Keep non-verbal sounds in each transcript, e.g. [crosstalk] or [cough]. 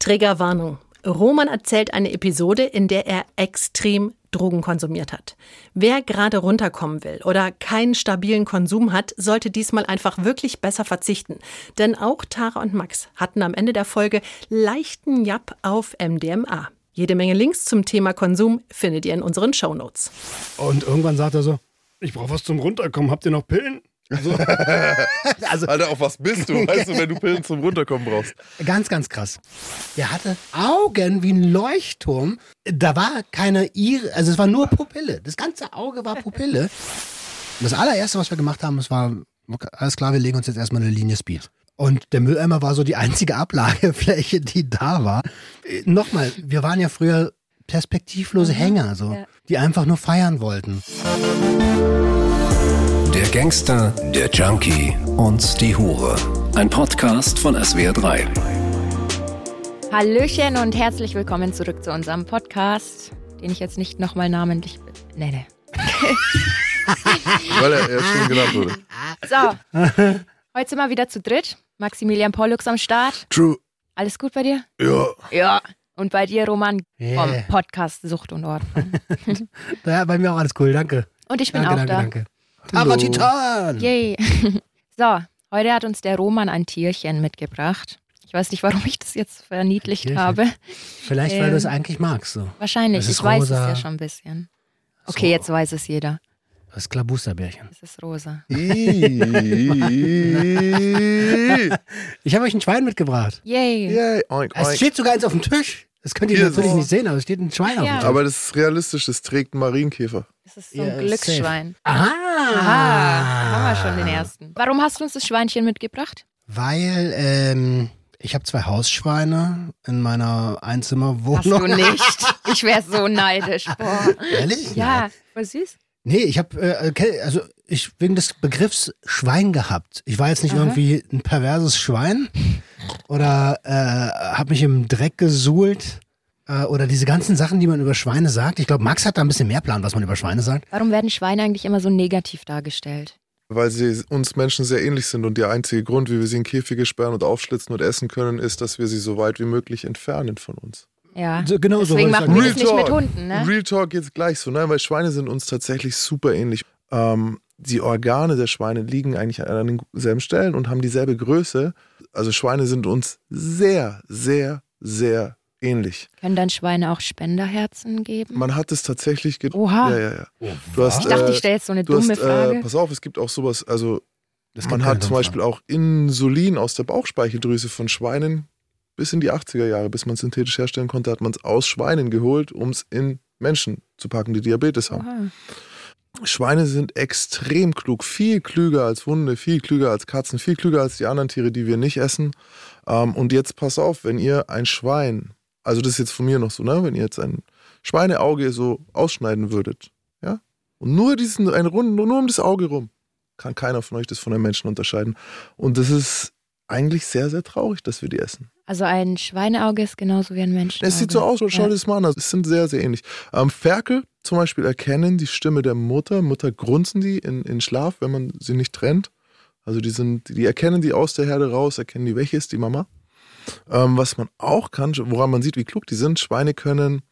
Triggerwarnung. Roman erzählt eine Episode, in der er extrem Drogen konsumiert hat. Wer gerade runterkommen will oder keinen stabilen Konsum hat, sollte diesmal einfach wirklich besser verzichten. Denn auch Tara und Max hatten am Ende der Folge leichten Japp auf MDMA. Jede Menge Links zum Thema Konsum findet ihr in unseren Shownotes. Und irgendwann sagt er so, ich brauche was zum Runterkommen, habt ihr noch Pillen? So. [laughs] also, Alter, auf was bist du? Weißt du, wenn du Pillen zum Runterkommen brauchst? Ganz, ganz krass. Der hatte Augen wie ein Leuchtturm. Da war keine Ire, also es war nur Pupille. Das ganze Auge war Pupille. Das allererste, was wir gemacht haben, es war, alles klar, wir legen uns jetzt erstmal eine Linie Speed. Und der Mülleimer war so die einzige Ablagefläche, die da war. Nochmal, wir waren ja früher perspektivlose Hänger, so, Ja. die einfach nur feiern wollten. Der Gangster, der Junkie und die Hure. Ein Podcast von SWR3. Hallöchen und herzlich willkommen zurück zu unserem Podcast, den ich jetzt nicht nochmal namentlich nenne. [laughs] Weil er erst schon genannt wurde. So, heute sind wir wieder zu dritt. Maximilian Pollux am Start. True. Alles gut bei dir? Ja. Ja. Und bei dir, Roman, Yeah. vom Podcast Sucht und Ordnung. [laughs] Ja, bei mir auch alles cool, danke. Und ich bin danke, auch danke, da. danke. Tara Titan! Yay. [laughs] So, heute hat uns der Roman ein Tierchen mitgebracht. Ich weiß nicht, warum ich das jetzt verniedlicht Tierchen? habe. Vielleicht, weil Ähm, du es eigentlich magst, so. Wahrscheinlich, Es ist ich weiß es rosa. ja schon ein bisschen. Okay, So. jetzt weiß es jeder. Das Klabusterbärchen. Es ist rosa. [laughs] Ich habe euch ein Schwein mitgebracht. Yay. Yay. Oink, Es oink. steht sogar eins auf dem Tisch. Das könnt ihr Hier natürlich so. nicht sehen, aber es steht ein Schwein auf Ja. dem Tisch. Aber das ist realistisch, das trägt ein Marienkäfer. Das ist so ein Ja, Glücksschwein. Aha! Aha, haben wir schon den ersten. Warum hast du uns das Schweinchen mitgebracht? Weil ähm, ich habe zwei Hausschweine in meiner Hast Einzimmerwohnung. du [laughs] nicht. Ich wäre so neidisch. Boah. Ehrlich? Ja, voll süß. Nee, ich habe äh, okay, also ich wegen des Begriffs Schwein gehabt. Ich war jetzt nicht Aha. irgendwie ein perverses Schwein oder äh, habe mich im Dreck gesuhlt äh, oder diese ganzen Sachen, die man über Schweine sagt. Ich glaube, Max hat da ein bisschen mehr Plan, was man über Schweine sagt. Warum werden Schweine eigentlich immer so negativ dargestellt? Weil sie uns Menschen sehr ähnlich sind und der einzige Grund, wie wir sie in Käfige sperren und aufschlitzen und essen können, ist, dass wir sie so weit wie möglich entfernen von uns. Ja. So, genau so Deswegen ich machen wir sagen. das nicht mit Hunden, ne? Real Talk jetzt gleich so, ne? weil Schweine sind uns tatsächlich super ähnlich. Ähm, die Organe der Schweine liegen eigentlich an denselben Stellen und haben dieselbe Größe. Also Schweine sind uns sehr, sehr, sehr ähnlich. Können dann Schweine auch Spenderherzen geben? Man hat es tatsächlich ge Oha. Ja, ja, ja. Du hast, ich dachte, äh, ich stelle jetzt so eine du dumme hast, Frage. Äh, pass auf, es gibt auch sowas, also Das man hat zum Beispiel auch Insulin aus der Bauchspeicheldrüse von Schweinen bis in die 80er Jahre, bis man es synthetisch herstellen konnte, hat man es aus Schweinen geholt, um es in Menschen zu packen, die Diabetes haben. Oha. Schweine sind extrem klug, viel klüger als Hunde, viel klüger als Katzen, viel klüger als die anderen Tiere, die wir nicht essen. Ähm, und jetzt pass auf, wenn ihr ein Schwein, also das ist jetzt von mir noch so, ne, wenn ihr jetzt ein Schweineauge so ausschneiden würdet, ja, und nur diesen, ein Rund, nur um das Auge rum, kann keiner von euch das von einem Menschen unterscheiden. Und das ist eigentlich sehr, sehr traurig, dass wir die essen. Also ein Schweineauge ist genauso wie ein Mensch. Es sieht so aus, schau Ja. dir das mal an. Es sind sehr, sehr ähnlich. Ähm, Ferkel zum Beispiel erkennen die Stimme der Mutter. Mutter grunzen die in, in Schlaf, wenn man sie nicht trennt. Also die sind, die erkennen die aus der Herde raus, erkennen die, welche ist die Mama. Ähm, was man auch kann, woran man sieht, wie klug die sind, Schweine können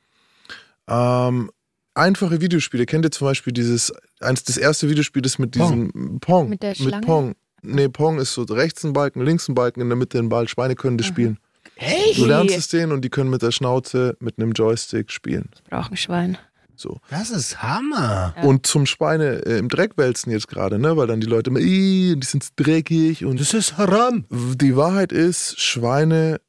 ähm, einfache Videospiele. Kennt ihr zum Beispiel dieses, eins, das erste Videospiel ist mit diesem Pong. Mit der Schlange? Pong. Nee, Pong ist so rechts ein Balken, links ein Balken, in der Mitte ein Ball. Schweine können das spielen. Echt? Du lernst es denen und die können mit der Schnauze, mit einem Joystick spielen. Brauchen Schwein. So. Das ist Hammer. Ja. Und zum Schweine äh, im Dreck wälzen jetzt gerade, ne? Weil dann die Leute immer, "Ih, die sind dreckig und Das ist Haram. die Wahrheit ist, Schweine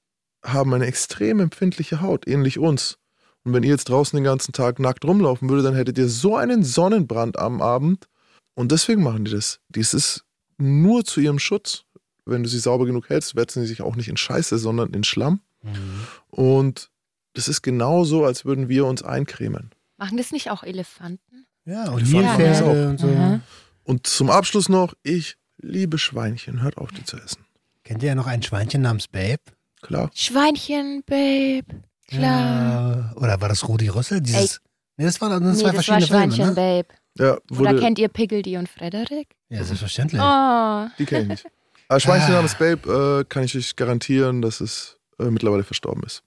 haben eine extrem empfindliche Haut, ähnlich uns. Und wenn ihr jetzt draußen den ganzen Tag nackt rumlaufen würdet, dann hättet ihr so einen Sonnenbrand am Abend. Und deswegen machen die das. Dies ist nur zu ihrem Schutz. Wenn du sie sauber genug hältst, wälzen sie sich auch nicht in Scheiße, sondern in Schlamm. Und das ist genauso, als würden wir uns eincremen. Machen das nicht auch Elefanten? Ja, und Ja, Nilpferde ne? und so. Und zum Abschluss noch, ich liebe Schweinchen. Hört auf, die zu essen. Kennt ihr ja noch ein Schweinchen namens Babe? Klar. Schweinchen, Babe. Klar. Ja. Oder war das Rudi Rüssel? Dieses. Nee, das waren das nee, zwei das war verschiedene Schweinchen, Filme, ne? Babe. Ja, Oder kennt ihr Piggledy und Frederik? Ja, selbstverständlich. Oh. die kenne ich nicht. Aber Schweinchen Ah. namens Babe äh, kann ich euch garantieren, dass es äh, mittlerweile verstorben ist.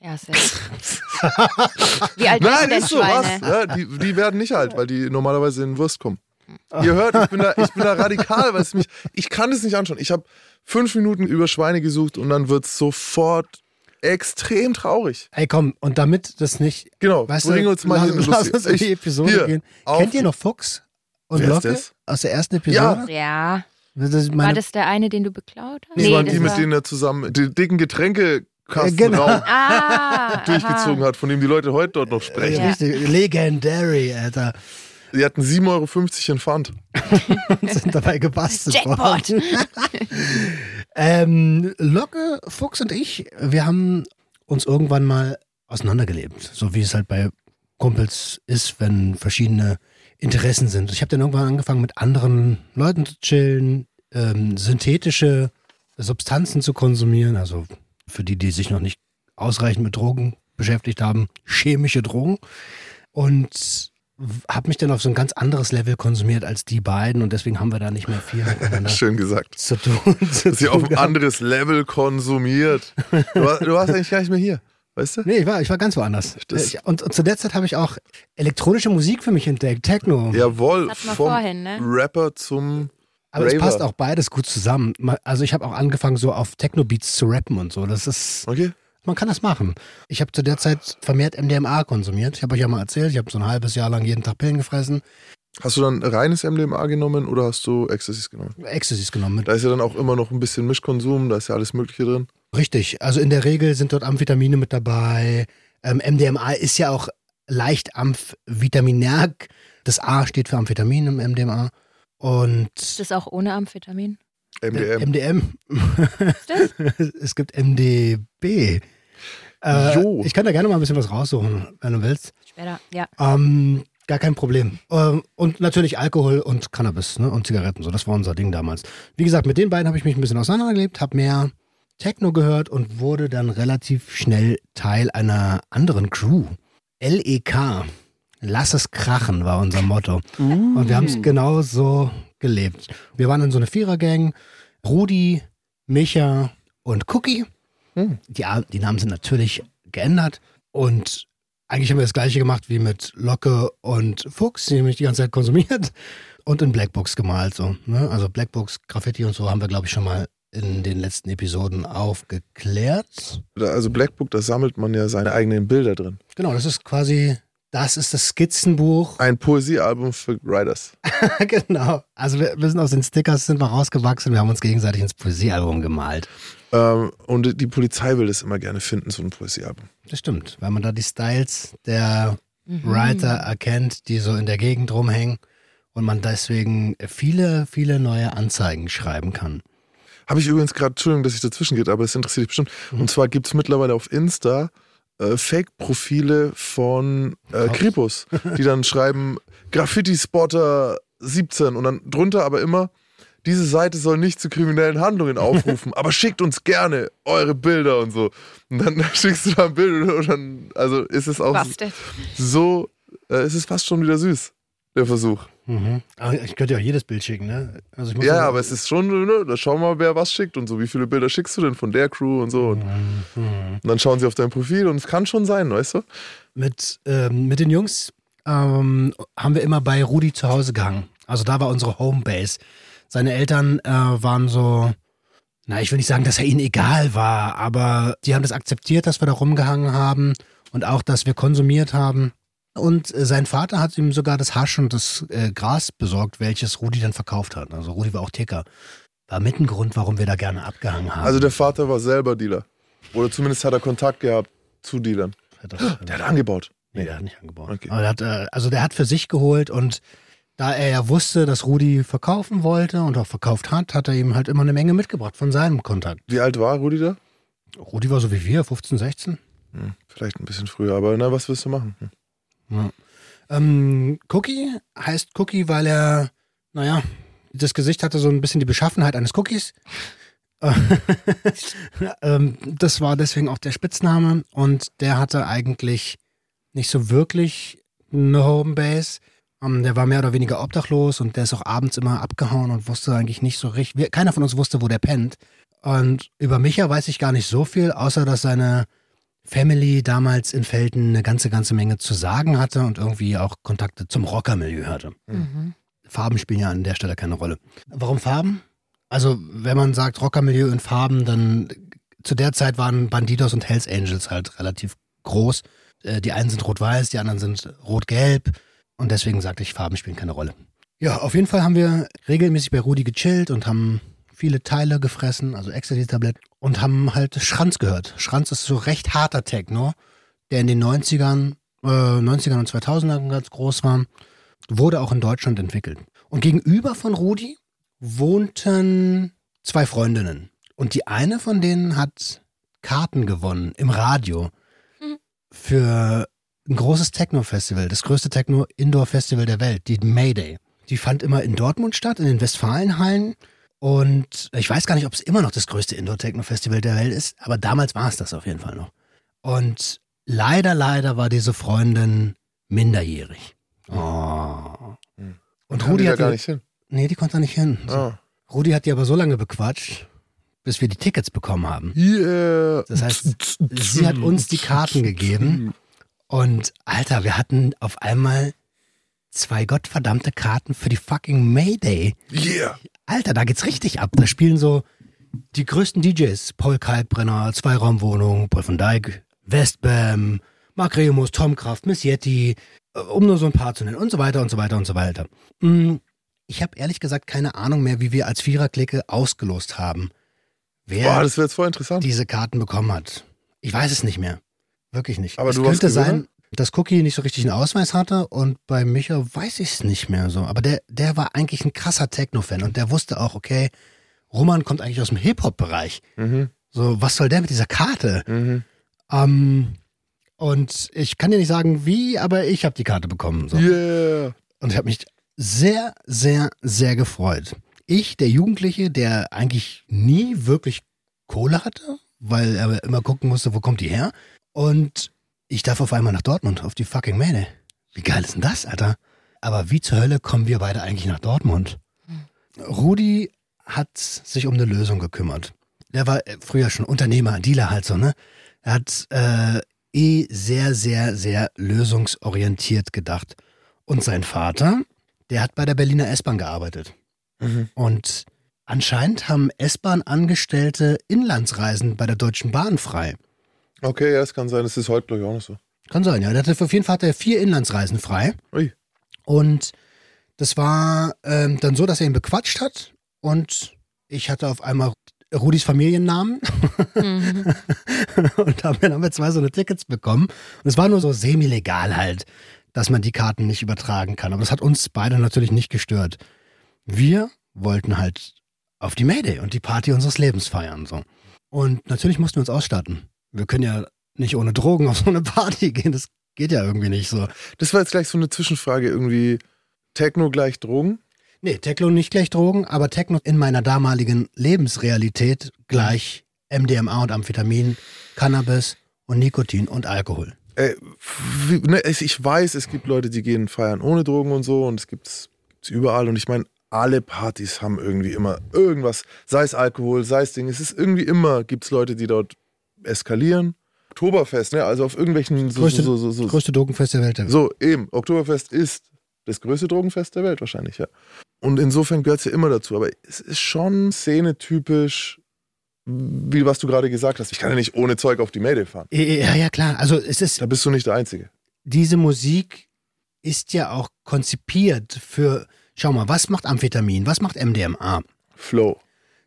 Ja, sehr. [laughs] Wie alt denn ist so, was? Schweine? Ja, die, die werden nicht alt, weil die normalerweise in Wurst kommen. Ihr hört, ich bin da, ich bin da radikal, weil es mich, ich kann es nicht anschauen. Ich habe fünf Minuten über Schweine gesucht und dann wird es sofort extrem traurig. Ey, komm, und damit das nicht. Genau, Weißt bring du, uns mal lass, lass lustige- uns in die Ich- Episode hier, gehen. Kennt ihr noch Fuchs und Wer ist Locke das? aus der ersten Episode? Ja. Das ist War das der eine, den du beklaut hast? Das waren das die, mit war- denen er zusammen den dicken Getränkekasten Genau. Raum [laughs] Ah, durchgezogen aha. hat, von dem die Leute heute dort noch äh, sprechen. Ja. richtig, legendary, Alter. Die hatten 7,50 Euro in Pfand. [laughs] Und sind dabei gebastelt Jackpot. worden. [laughs] ähm, Locke, Fuchs und ich, wir haben uns irgendwann mal auseinandergelebt. So wie es halt bei Kumpels ist, wenn verschiedene Interessen sind. Ich habe dann irgendwann angefangen, mit anderen Leuten zu chillen, ähm, synthetische Substanzen zu konsumieren. Also für die, die sich noch nicht ausreichend mit Drogen beschäftigt haben, chemische Drogen. Und habe mich dann auf so ein ganz anderes Level konsumiert als die beiden und deswegen haben wir da nicht mehr viel [laughs] Schön gesagt. zu tun. [laughs] Zu ihr auf ein anderes Level konsumiert. Du, war, du warst eigentlich gar nicht mehr hier. Weißt du? Nee, ich war, ich war ganz woanders. Das- Ich, und, und zu der Zeit habe ich auch elektronische Musik für mich entdeckt, Techno. Jawohl, vom vorhin, ne? Rapper zum Aber es Raver. passt auch beides gut zusammen. Also ich habe auch angefangen, so auf Techno-Beats zu rappen und so. Das ist, Okay. man kann das machen. Ich habe zu der Zeit vermehrt MDMA konsumiert. Ich habe euch ja mal erzählt, ich habe so ein halbes Jahr lang jeden Tag Pillen gefressen, Hast du dann reines MDMA genommen oder hast du Ecstasys genommen? Ecstasys genommen. Mit Da ist ja dann auch immer noch ein bisschen Mischkonsum, da ist ja alles Mögliche drin. Richtig, also in der Regel sind dort Amphetamine mit dabei. Ähm, MDMA ist ja auch leicht amphvitaminerg. Das A steht für Amphetamin im MDMA. Und Ist das auch ohne Amphetamin? MDM. MDM. Ist das? [laughs] es gibt MDB. Äh, Jo. ich kann da gerne mal ein bisschen was raussuchen, wenn du willst. Später, ja. Ähm, gar kein Problem. Ähm, und natürlich Alkohol und Cannabis ne? und Zigaretten. So, das war unser Ding damals. Wie gesagt, mit den beiden habe ich mich ein bisschen auseinandergelebt, habe mehr Techno gehört und wurde dann relativ schnell Teil einer anderen Crew. LEK. Lass es krachen war unser Motto. Und wir haben es genau so gelebt. Wir waren in so einer Vierergang. Rudi, Micha und Cookie. Hm. Die, die Namen sind natürlich geändert. Und eigentlich haben wir das gleiche gemacht wie mit Locke und Fuchs, die nämlich die ganze Zeit konsumiert [laughs] und in Blackbooks gemalt. So, ne? Also Blackbooks, Graffiti und so haben wir, glaube ich, schon mal in den letzten Episoden aufgeklärt. Also Blackbook, da sammelt man ja seine eigenen Bilder drin. Genau, das ist quasi, das ist das Skizzenbuch. Ein Poesiealbum für Writers. [laughs] genau. Also wir, wir sind aus den Stickers sind wir rausgewachsen, wir haben uns gegenseitig ins Poesiealbum gemalt. Ähm, und die Polizei will das immer gerne finden, so ein Poesiealbum. Das stimmt, weil man da die Styles der Mhm. Writer erkennt, die so in der Gegend rumhängen und man deswegen viele, viele neue Anzeigen schreiben kann. Habe ich übrigens gerade, Entschuldigung, dass ich dazwischen geht, aber es interessiert dich bestimmt. Und zwar gibt es mittlerweile auf Insta äh, Fake-Profile von äh. Kripus, die dann [laughs] schreiben Graffiti-Spotter 17 und dann drunter aber immer, diese Seite soll nicht zu kriminellen Handlungen aufrufen, [laughs] aber schickt uns gerne eure Bilder und so. Und [laughs] dann schickst du da ein Bild und dann, also ist es auch Busted. so, äh, ist es fast schon wieder süß, der Versuch. Mhm. Ich könnte ja auch jedes Bild schicken, ne? Also ich muss Ja, sagen- aber es ist schon, ne, da schauen wir mal, wer was schickt und so. Wie viele Bilder schickst du denn von der Crew und so. Und, Mhm. und dann schauen sie auf dein Profil und es kann schon sein, weißt du? mit, ähm, mit den Jungs ähm, haben wir immer bei Rudi zu Hause gehangen. Also da war unsere Homebase. Seine Eltern äh, waren so, na, ich will nicht sagen, dass er ihnen egal war, aber die haben das akzeptiert, dass wir da rumgehangen haben und auch, dass wir konsumiert haben. Und äh, sein Vater hat ihm sogar das Hasch und das äh, Gras besorgt, welches Rudi dann verkauft hat. Also Rudi war auch Ticker. War mit ein Grund, warum wir da gerne abgehangen haben. Also der Vater war selber Dealer. Oder zumindest hat er Kontakt gehabt zu Dealern. das, Der hat angebaut. Nee, der hat nicht angebaut. Okay. Der hat, äh, also der hat für sich geholt und da er ja wusste, dass Rudi verkaufen wollte und auch verkauft hat, hat er ihm halt immer eine Menge mitgebracht von seinem Kontakt. Wie alt war Rudi da? Rudi war so wie wir, 15, 16. Hm, vielleicht ein bisschen früher, aber na, was willst du machen? Hm. Ja. Ähm, Cookie heißt Cookie, weil er, naja, das Gesicht hatte so ein bisschen die Beschaffenheit eines Cookies. [laughs] ähm, das war deswegen auch der Spitzname und der hatte eigentlich nicht so wirklich eine Homebase. Ähm, der war mehr oder weniger obdachlos und der ist auch abends immer abgehauen und wusste eigentlich nicht so richtig. Keiner von uns wusste, wo der pennt. Und über Micha weiß ich gar nicht so viel, außer dass seine Family damals in Felden eine ganze, ganze Menge zu sagen hatte und irgendwie auch Kontakte zum Rockermilieu hatte. Mhm. Farben spielen ja an der Stelle keine Rolle. Warum Farben? Also, wenn man sagt Rockermilieu in Farben, dann zu der Zeit waren Bandidos und Hells Angels halt relativ groß. Äh, Die einen sind rot-weiß, die anderen sind rot-gelb. Und deswegen sagte ich, Farben spielen keine Rolle. Ja, auf jeden Fall haben wir regelmäßig bei Rudi gechillt und haben viele Teile gefressen, also Ecstasy-Tablett, und haben halt Schranz gehört. Schranz ist so recht harter Techno, der in den 90ern, äh, 90ern und 2000ern ganz groß war, wurde auch in Deutschland entwickelt. Und gegenüber von Rudi wohnten zwei Freundinnen. Und die eine von denen hat Karten gewonnen im Radio Mhm. für ein großes Techno-Festival, das größte Techno-Indoor-Festival der Welt, die Mayday. Die fand immer in Dortmund statt, in den Westfalenhallen. Und ich weiß gar nicht, ob es immer noch das größte Indoor-Techno-Festival der Welt ist, aber damals war es das auf jeden Fall noch. Und leider, leider war diese Freundin minderjährig. Oh. Hm. Und Rudi die hat gar die- nicht hin. Nee, die konnte da nicht hin. Ah. Rudi hat die aber so lange bequatscht, bis wir die Tickets bekommen haben. Yeah. Das heißt, sie hat uns die Karten gegeben. Und Alter, wir hatten auf einmal zwei gottverdammte Karten für die fucking Mayday. Yeah. Alter, da geht's richtig ab. Da spielen so die größten DJs. Paul Kalkbrenner, Zweiraumwohnung, Paul von Dijk, Westbam, Mark Remus, Tom Kraft, Miss Yeti, äh, um nur so ein paar zu nennen und so weiter und so weiter und so weiter. Mm, Ich habe ehrlich gesagt keine Ahnung mehr, wie wir als Viererklicke ausgelost haben, wer Boah, das wäre jetzt voll interessant. diese Karten bekommen hat. Ich weiß es nicht mehr. Wirklich nicht. Aber es du könnte sein, dass Cookie nicht so richtig einen Ausweis hatte und bei Micha weiß ich es nicht mehr so. Aber der, der war eigentlich ein krasser Techno-Fan und der wusste auch, okay, Roman kommt eigentlich aus dem Hip-Hop-Bereich. Mhm. So, was soll der mit dieser Karte? Mhm. Ähm, und ich kann dir nicht sagen, wie, aber ich habe die Karte bekommen. So. Yeah. Und ich habe mich sehr, sehr, sehr gefreut. Ich, der Jugendliche, der eigentlich nie wirklich Kohle hatte, weil er immer gucken musste, wo kommt die her. Und ich darf auf einmal nach Dortmund, auf die fucking Mähne. Wie geil ist denn das, Alter? Aber wie zur Hölle kommen wir beide eigentlich nach Dortmund? Rudi hat sich um eine Lösung gekümmert. Der war äh, früher schon Unternehmer, Dealer halt so, ne? Er hat äh, eh sehr, sehr, sehr lösungsorientiert gedacht. Und sein Vater, der hat bei der Berliner S-Bahn gearbeitet. Mhm. Und anscheinend haben S-Bahn-Angestellte Inlandsreisen bei der Deutschen Bahn frei. Okay, ja, es kann sein, das ist heute, glaube ich, auch noch so. Kann sein, ja. Der hatte, auf jeden Fall hat er vier Inlandsreisen frei. Ui. Und das war ähm, dann so, dass er ihn bequatscht hat. Und ich hatte auf einmal Rudis Familiennamen. Mhm. [laughs] und haben dann haben wir zwei so eine Tickets bekommen. Und es war nur so semi-legal halt, dass man die Karten nicht übertragen kann. Aber das hat uns beide natürlich nicht gestört. Wir wollten halt auf die Mayday und die Party unseres Lebens feiern. So. Und natürlich mussten wir uns ausstatten. Wir können ja nicht ohne Drogen auf so eine Party [laughs] gehen. Das geht ja irgendwie nicht so. Das war jetzt gleich so eine Zwischenfrage, irgendwie Techno gleich Drogen. Nee, Techno nicht gleich Drogen, aber Techno in meiner damaligen Lebensrealität gleich MDMA und Amphetamin, Cannabis und Nikotin und Alkohol. Ey, wie, ne, ich weiß, es gibt Leute, die gehen feiern ohne Drogen und so und es gibt's, gibt's überall und ich meine, alle Partys haben irgendwie immer irgendwas, sei es Alkohol, sei es Ding, es ist irgendwie immer, gibt's Leute, die dort eskalieren. Oktoberfest, ne, also auf irgendwelchen so, Größte, so, so, so, größte Drogenfest der Welt. so, eben, Oktoberfest ist das größte Drogenfest der Welt wahrscheinlich, ja. Und insofern gehört es ja immer dazu. Aber es ist schon szenetypisch, wie was du gerade gesagt hast. Ich kann ja nicht ohne Zeug auf die Mayday fahren. Ja, ja, klar. Also es ist, Da bist du nicht der Einzige. diese Musik ist ja auch konzipiert für, schau mal, was macht Amphetamin, was macht MDMA? Flow.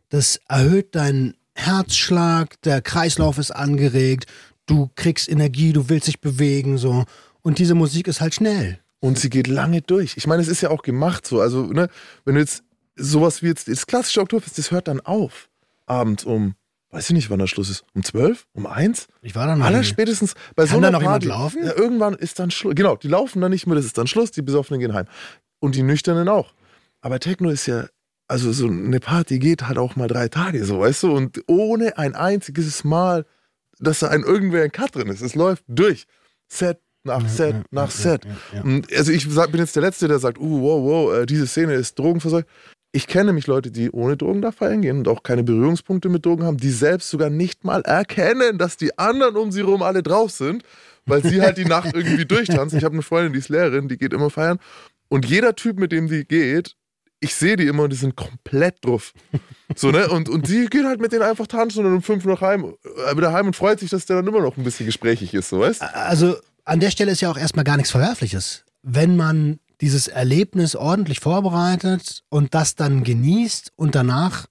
Das erhöht deinen Herzschlag, der Kreislauf ist angeregt, du kriegst Energie, du willst dich bewegen, so. Und diese Musik ist halt schnell. Und sie geht lange durch. Ich meine, es ist ja auch gemacht so. Also, ne, wenn du jetzt sowas wie jetzt, das klassische Oktoberfest, das hört dann auf. Abends um, weiß ich nicht, wann der Schluss ist. Um zwölf? Um eins? Ich war dann mal. Aller spätestens bei so Kann da einer noch jemand Party. laufen? Ja, irgendwann ist dann Schluss. Genau, die laufen dann nicht mehr, das ist dann Schluss, die Besoffenen gehen heim. Und die Nüchternen auch. Aber Techno ist ja, also so eine Party geht halt auch mal drei Tage so, weißt du? Und ohne ein einziges Mal, dass da ein irgendwer ein Cut drin ist. Es läuft durch. Set nach Set nach Set. ja, ja. Und also ich sag, bin jetzt der Letzte, der sagt, uh, wow, wow, äh, diese Szene ist drogenverseucht. Ich kenne nämlich Leute, die ohne Drogen da feiern gehen und auch keine Berührungspunkte mit Drogen haben, die selbst sogar nicht mal erkennen, dass die anderen um sie rum alle drauf sind, weil sie halt die Nacht [laughs] irgendwie durchtanzen. Ich habe eine Freundin, die ist Lehrerin, die geht immer feiern. Und jeder Typ, mit dem die geht, ich sehe die immer und die sind komplett drauf. So, ne? Und, und die geht halt mit denen einfach tanzen und um fünf noch heim, äh, wieder heim und freut sich, dass der dann immer noch ein bisschen gesprächig ist, so weißt Also an der Stelle ist ja auch erstmal gar nichts Verwerfliches. Wenn man dieses Erlebnis ordentlich vorbereitet und das dann genießt und danach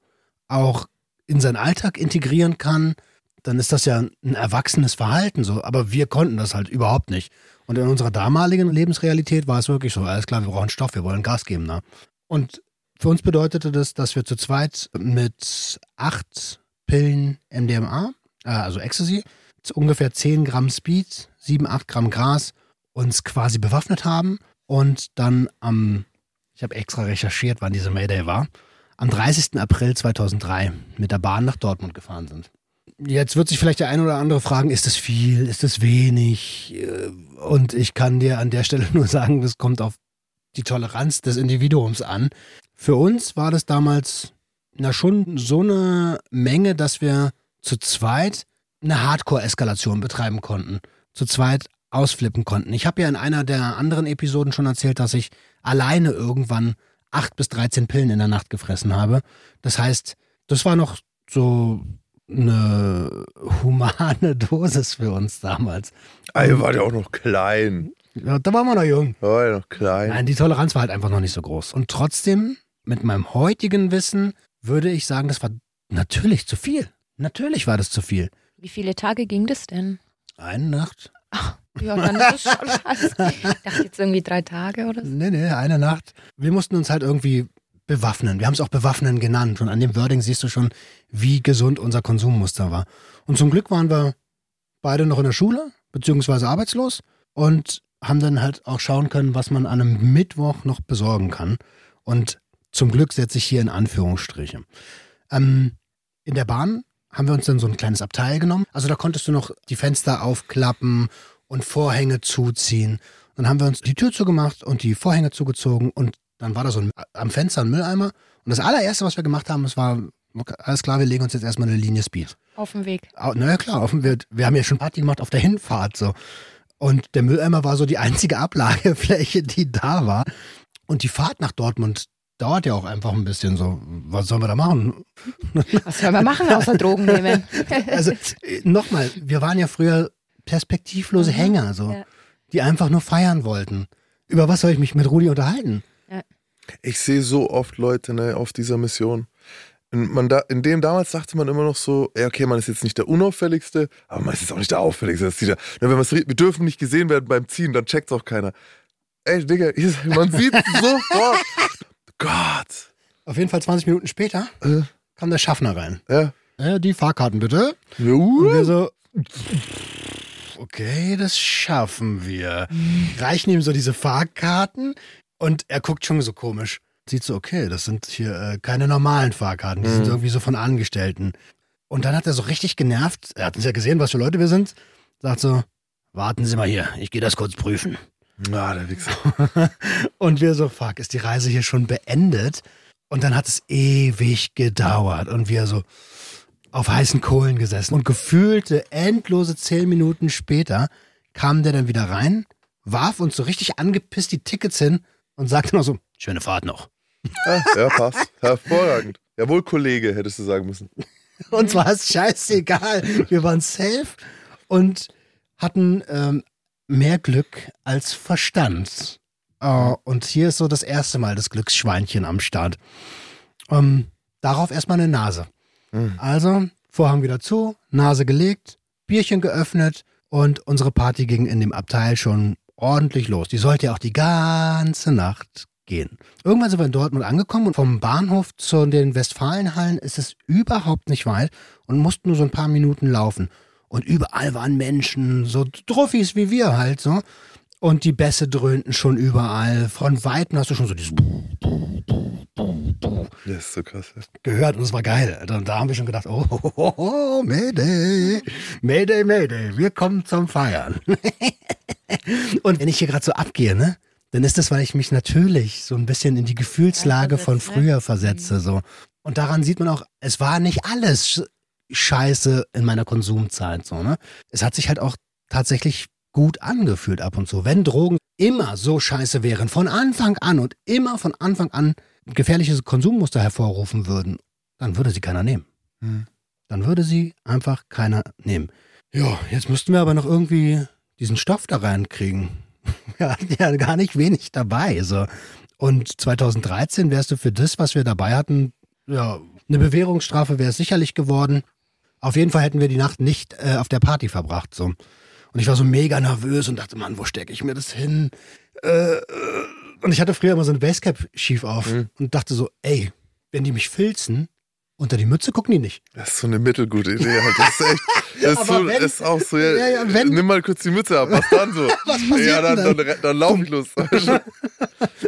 auch in seinen Alltag integrieren kann, dann ist das ja ein erwachsenes Verhalten so. Aber wir konnten das halt überhaupt nicht. Und in unserer damaligen Lebensrealität war es wirklich so, alles klar, wir brauchen Stoff, wir wollen Gas geben. Ne? Und für uns bedeutete das, dass wir zu zweit mit acht Pillen MDMA, äh, also Ecstasy, ungefähr 10 Gramm Speed, 7, 8 Gramm Gras, uns quasi bewaffnet haben und dann am, ich habe extra recherchiert, wann diese Mayday war, am 30. April 2003 mit der Bahn nach Dortmund gefahren sind. Jetzt wird sich vielleicht der eine oder andere fragen, ist das viel, ist das wenig? Und ich kann dir an der Stelle [laughs] nur sagen, das kommt auf die Toleranz des Individuums an. Für uns war das damals na schon so eine Menge, dass wir zu zweit eine Hardcore-Eskalation betreiben konnten. Zu zweit ausflippen konnten. Ich habe ja in einer der anderen Episoden schon erzählt, dass ich alleine irgendwann acht bis 13 Pillen in der Nacht gefressen habe. Das heißt, das war noch so eine humane [laughs] Dosis für uns damals. Ah, ihr wart ja auch noch klein. Ja, da waren wir noch jung. Ja noch klein. Nein, die Toleranz war halt einfach noch nicht so groß. Und trotzdem, mit meinem heutigen Wissen, würde ich sagen, das war natürlich zu viel. Natürlich war das zu viel. Wie viele Tage ging das denn? Eine Nacht. Ach, ja, dann ist es schon [laughs] was. Ich dachte jetzt irgendwie drei Tage oder so. Nee, nee, eine Nacht. Wir mussten uns halt irgendwie bewaffnen. Wir haben es auch bewaffnen genannt. Und an dem Wording siehst du schon, wie gesund unser Konsummuster war. Und zum Glück waren wir beide noch in der Schule, beziehungsweise arbeitslos und haben dann halt auch schauen können, was man an einem Mittwoch noch besorgen kann. Und zum Glück setze ich hier in Anführungsstriche. Ähm, in der Bahn haben wir uns dann so ein kleines Abteil genommen. Also da konntest du noch die Fenster aufklappen und Vorhänge zuziehen. Dann haben wir uns die Tür zugemacht und die Vorhänge zugezogen und dann war da so ein, am Fenster ein Mülleimer. Und das allererste, was wir gemacht haben, es war, alles klar, wir legen uns jetzt erstmal eine Linie Speed. Auf dem Weg. Naja, klar, auf dem Weg. Wir haben ja schon Party gemacht auf der Hinfahrt so. Und der Mülleimer war so die einzige Ablagefläche, die da war. Und die Fahrt nach Dortmund dauert ja auch einfach ein bisschen so. Was sollen wir da machen? [laughs] Was sollen wir machen, außer Drogen nehmen? [laughs] also nochmal, wir waren ja früher perspektivlose Hänger, so, ja. die einfach nur feiern wollten. Über was soll ich mich mit Rudi unterhalten? Ja. Ich sehe so oft Leute ne, auf dieser Mission. Man da, in dem damals dachte man immer noch so, ja, okay, man ist jetzt nicht der unauffälligste, aber man ist jetzt auch nicht der auffälligste. Das ja, wenn wir dürfen nicht gesehen werden beim Ziehen, dann checkt auch keiner. Ey, Digga, [laughs] man sieht sofort. Gott. Auf jeden Fall 20 Minuten später äh. kam der Schaffner rein. Ja. ja die Fahrkarten bitte. Ja. Und wir so, okay, das schaffen wir. Reichen ihm so diese Fahrkarten und er guckt schon so komisch. Sieht so, okay, das sind hier äh, keine normalen Fahrkarten, die mhm. sind irgendwie so von Angestellten. Und dann hat er so richtig genervt, er hat uns ja gesehen, was für Leute wir sind, sagt so, warten Sie mal hier, ich gehe das kurz prüfen. Ah, der Wichser. [laughs] und wir so, fuck, ist die Reise hier schon beendet? Und dann hat es ewig gedauert und wir so, auf heißen Kohlen gesessen. Und gefühlte endlose zehn Minuten später kam der dann wieder rein, warf uns so richtig angepisst die Tickets hin und sagte noch so, schöne Fahrt noch. Ja, ja passt. Hervorragend. Jawohl, Kollege, hättest du sagen müssen. [laughs] Uns war es scheißegal. Wir waren safe und hatten ähm, mehr Glück als Verstand. Uh, und hier ist so das erste Mal das Glücksschweinchen am Start. Ähm, darauf erstmal eine Nase. Mhm. Also, Vorhang wieder zu, Nase gelegt, Bierchen geöffnet und unsere Party ging in dem Abteil schon ordentlich los. Die sollte ja auch die ganze Nacht gehen. Irgendwann sind wir in Dortmund angekommen und vom Bahnhof zu den Westfalenhallen ist es überhaupt nicht weit und mussten nur so ein paar Minuten laufen. Und überall waren Menschen, so Druffis wie wir halt so. Und die Bässe dröhnten schon überall. Von Weitem hast du schon so dieses das ist so krass. gehört und es war geil. Und da haben wir schon gedacht, oh, oh, oh, oh Mayday, Mayday, Mayday, wir kommen zum Feiern. [laughs] und wenn ich hier gerade so abgehe, ne, dann ist das, weil ich mich natürlich so ein bisschen in die Gefühlslage von ne? früher versetze. So. Und daran sieht man auch, es war nicht alles sch- scheiße in meiner Konsumzeit. So, ne? Es hat sich halt auch tatsächlich gut angefühlt ab und zu. Wenn Drogen immer so scheiße wären, von Anfang an und immer von Anfang an gefährliche Konsummuster hervorrufen würden, dann würde sie keiner nehmen. Hm. Dann würde sie einfach keiner nehmen. Ja, jetzt müssten wir aber noch irgendwie diesen Stoff da reinkriegen. [laughs] Wir hatten ja gar nicht wenig dabei. So. Und 2013 wärst du für das, was wir dabei hatten, ja, eine Bewährungsstrafe wäre es sicherlich geworden. Auf jeden Fall hätten wir die Nacht nicht äh, auf der Party verbracht. So. Und ich war so mega nervös und dachte, Mann, wo stecke ich mir das hin? Äh, äh, und ich hatte früher immer so eine Basecap schief auf Mhm. und dachte so, ey, wenn die mich filzen, unter die Mütze gucken die nicht. Das ist so eine mittelgute Idee. Halt. Das ist echt. [laughs] Das ist, so, wenn- ist auch so. Ja, Ja, ja, wenn- nimm mal kurz die Mütze ab. Was dann so? [laughs] Was passiert ja, dann, dann, dann, dann laufe ich los.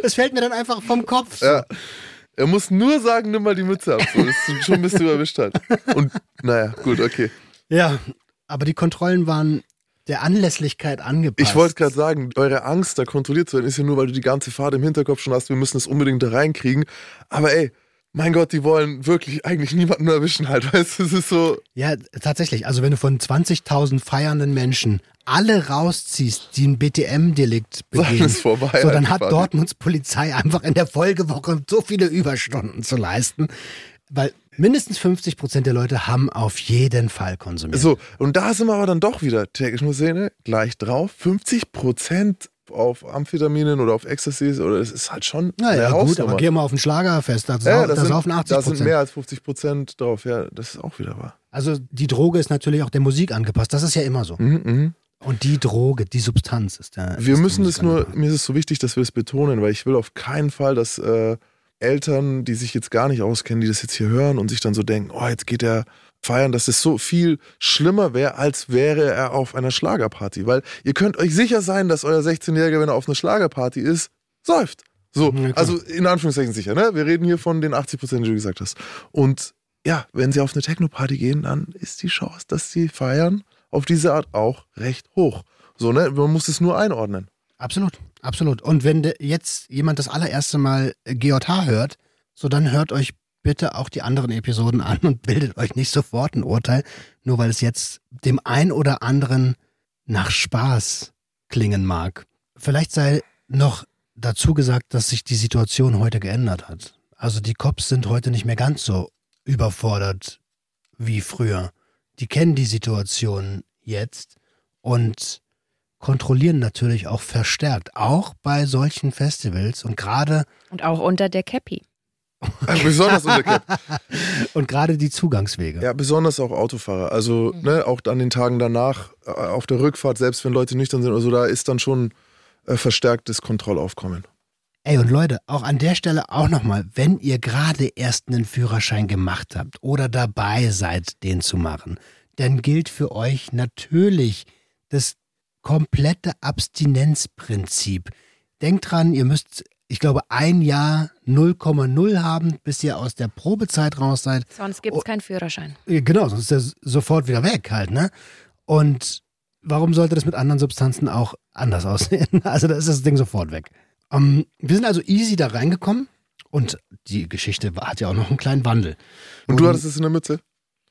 Es [laughs] fällt mir dann einfach vom Kopf. So. ja. Er muss nur sagen, nimm mal die Mütze ab. So, das ist schon bist du erwischt hat. Und naja, gut, okay. Ja, aber die Kontrollen waren der Anlässlichkeit angepasst. Ich wollte gerade sagen, eure Angst, da kontrolliert zu werden, ist ja nur, weil du die ganze Fahrt im Hinterkopf schon hast, wir müssen es unbedingt da reinkriegen. Aber ey, mein Gott, die wollen wirklich eigentlich niemanden erwischen halt, [laughs] weißt du, es ist so, Ja, tatsächlich. Also wenn du von 20.000 feiernden Menschen alle rausziehst, die ein BTM-Delikt dann begehen, ist vorbei. so dann halt hat. Dortmunds Polizei einfach in der Folgewoche so viele Überstunden zu leisten, weil mindestens 50 Prozent der Leute haben auf jeden Fall konsumiert. So, und da sind wir aber dann doch wieder, täglich nur Szene, gleich drauf, 50 Prozent auf Amphetaminen oder auf Ecstasy, oder es ist halt schon Na ja, gut, aber geh mal auf ein Schlagerfest, da, ja, das da sind, saufen 80 da sind mehr als 50 Prozent drauf, ja, das ist auch wieder wahr. Also die Droge ist natürlich auch der Musik angepasst, das ist ja immer so. Mhm, mhm. Und die Droge, die Substanz ist der. Wir müssen Musik nur, mir ist es so wichtig, dass wir es betonen, weil ich will auf keinen Fall, dass äh, Eltern, die sich jetzt gar nicht auskennen, die das jetzt hier hören und sich dann so denken, oh, jetzt geht er feiern, dass es so viel schlimmer wäre, als wäre er auf einer Schlagerparty. Weil ihr könnt euch sicher sein, dass euer 16-Jähriger, wenn er auf einer Schlagerparty ist, säuft. So, Ja, also in Anführungszeichen sicher, ne? Wir reden hier von den 80 Prozent, die du gesagt hast. Und ja, wenn sie auf eine Techno-Party gehen, dann ist die Chance, dass sie feiern, auf diese Art auch recht hoch. So, ne? Man muss es nur einordnen. Absolut, absolut. Und wenn jetzt jemand das allererste Mal äh, GJH hört, so dann hört euch bitte auch die anderen Episoden an und [laughs] bildet euch nicht sofort ein Urteil, nur weil es jetzt dem ein oder anderen nach Spaß klingen mag. Vielleicht sei noch dazu gesagt, dass sich die Situation heute geändert hat. Also die Cops sind heute nicht mehr ganz so überfordert wie früher. Die kennen die Situation jetzt und kontrollieren natürlich auch verstärkt, auch bei solchen Festivals und gerade Und auch unter der Cappy. besonders unter Cap. [laughs] und gerade die Zugangswege. Ja, besonders auch Autofahrer. Also, Mhm. ne, auch an den Tagen danach, äh, auf der Rückfahrt, selbst wenn Leute nüchtern sind oder so, da ist dann schon äh, verstärktes Kontrollaufkommen. Ey, und Leute, auch an der Stelle auch nochmal, wenn ihr gerade erst einen Führerschein gemacht habt oder dabei seid, den zu machen, dann gilt für euch natürlich das komplette Abstinenzprinzip. Denkt dran, ihr müsst, ich glaube, ein Jahr 0,0 haben, bis ihr aus der Probezeit raus seid. Sonst gibt es Oh. keinen Führerschein. Genau, sonst ist er sofort wieder weg halt, ne? Und warum sollte das mit anderen Substanzen auch anders aussehen? [laughs] Also da ist das Ding sofort weg. Ähm, wir sind also easy da reingekommen und die Geschichte hat ja auch noch einen kleinen Wandel. Und du hattest es in der Mütze?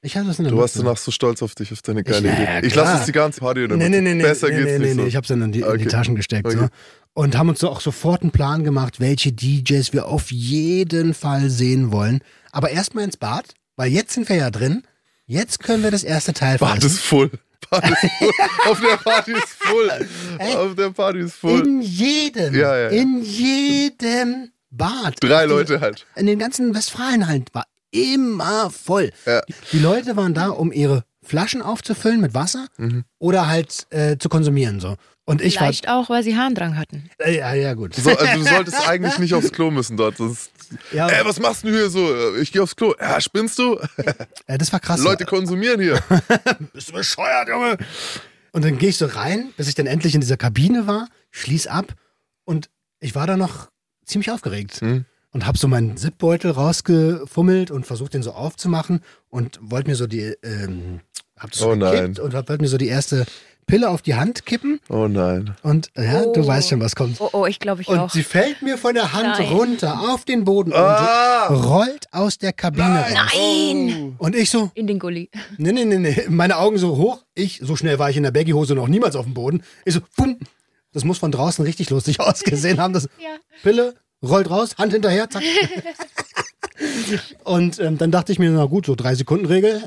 Ich hatte das in der Du warst danach so stolz auf dich, auf deine geile Ja, Idee. Ich lasse jetzt die ganze Party in der Nee, nee, nee, Besser nee, geht's nee, nicht nee, so. nee. Ich hab's dann in die, in die Okay. Taschen gesteckt. Okay. So. Und haben uns so auch sofort einen Plan gemacht, welche DJs wir auf jeden Fall sehen wollen. Aber erstmal ins Bad, weil jetzt sind wir ja drin. Jetzt können wir das erste Teil Bad fressen. ist voll. Bad ist voll. [laughs] auf der Party ist voll. Ey. Auf der Party ist voll. In jedem, Ja, ja, ja. in jedem Bad. Drei Leute halt. In den ganzen Westfalenhallen war immer voll. Ja. Die Leute waren da, um ihre Flaschen aufzufüllen mit Wasser Mhm. oder halt äh, zu konsumieren so. Und ich Vielleicht auch, weil sie Harndrang hatten. war, äh, ja, ja gut. So, also du solltest eigentlich nicht aufs Klo müssen dort. Sonst, Ja, ey, was machst du hier so? Ich gehe aufs Klo. Ja, spinnst du? [laughs] äh, das war krass. Leute konsumieren hier. [laughs] bist du bescheuert, Junge? Und dann gehe ich so rein, bis ich dann endlich in dieser Kabine war, schließ ab und ich war da noch ziemlich aufgeregt. Hm. Und hab so meinen Zipbeutel rausgefummelt und versucht, den so aufzumachen und wollte mir so die, ähm, hab das so Oh gekippt nein. und wollte mir so die erste Pille auf die Hand kippen Oh nein. und ja, du Oh. weißt schon, was kommt. Oh, oh, ich glaube, ich Und auch. sie fällt mir von der Hand Nein. runter auf den Boden Ah! und rollt aus der Kabine raus. Nein! Und ich so, In den Gully. nee, nee, nee, nee, meine Augen so hoch. Ich, so schnell war ich in der Baggy-Hose noch niemals auf dem Boden. Ich so, bumm. Das muss von draußen richtig lustig [laughs] ausgesehen haben. Das Ja. Pille, rollt raus, Hand hinterher, zack. [laughs] Und ähm, dann dachte ich mir, na gut, so drei Sekunden Regel.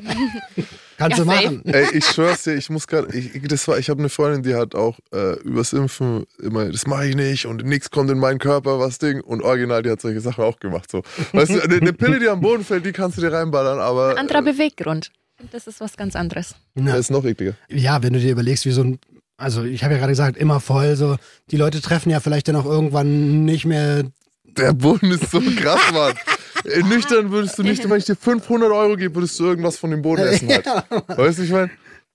Kannst Ja, du machen. Ey, ich schwör's dir, ich muss gerade, ich, das war, ich habe eine Freundin, die hat auch äh, übers Impfen immer, das mache ich nicht und nichts kommt in meinen Körper, was Ding. Und original, die hat solche Sachen auch gemacht. So. Weißt du, eine, eine Pille, die am Boden fällt, die kannst du dir reinballern, aber Anderer äh, Beweggrund. Das ist was ganz anderes. Na, ist noch ekliger. ja, wenn du dir überlegst, wie so ein, also ich habe ja gerade gesagt, immer voll, so, die Leute treffen ja vielleicht dann auch irgendwann nicht mehr. Der Boden ist so krass, Mann. Äh, Nüchtern würdest du nicht, wenn ich dir 500 Euro gebe, würdest du irgendwas von dem Boden essen halt. Weißt du, ich meine?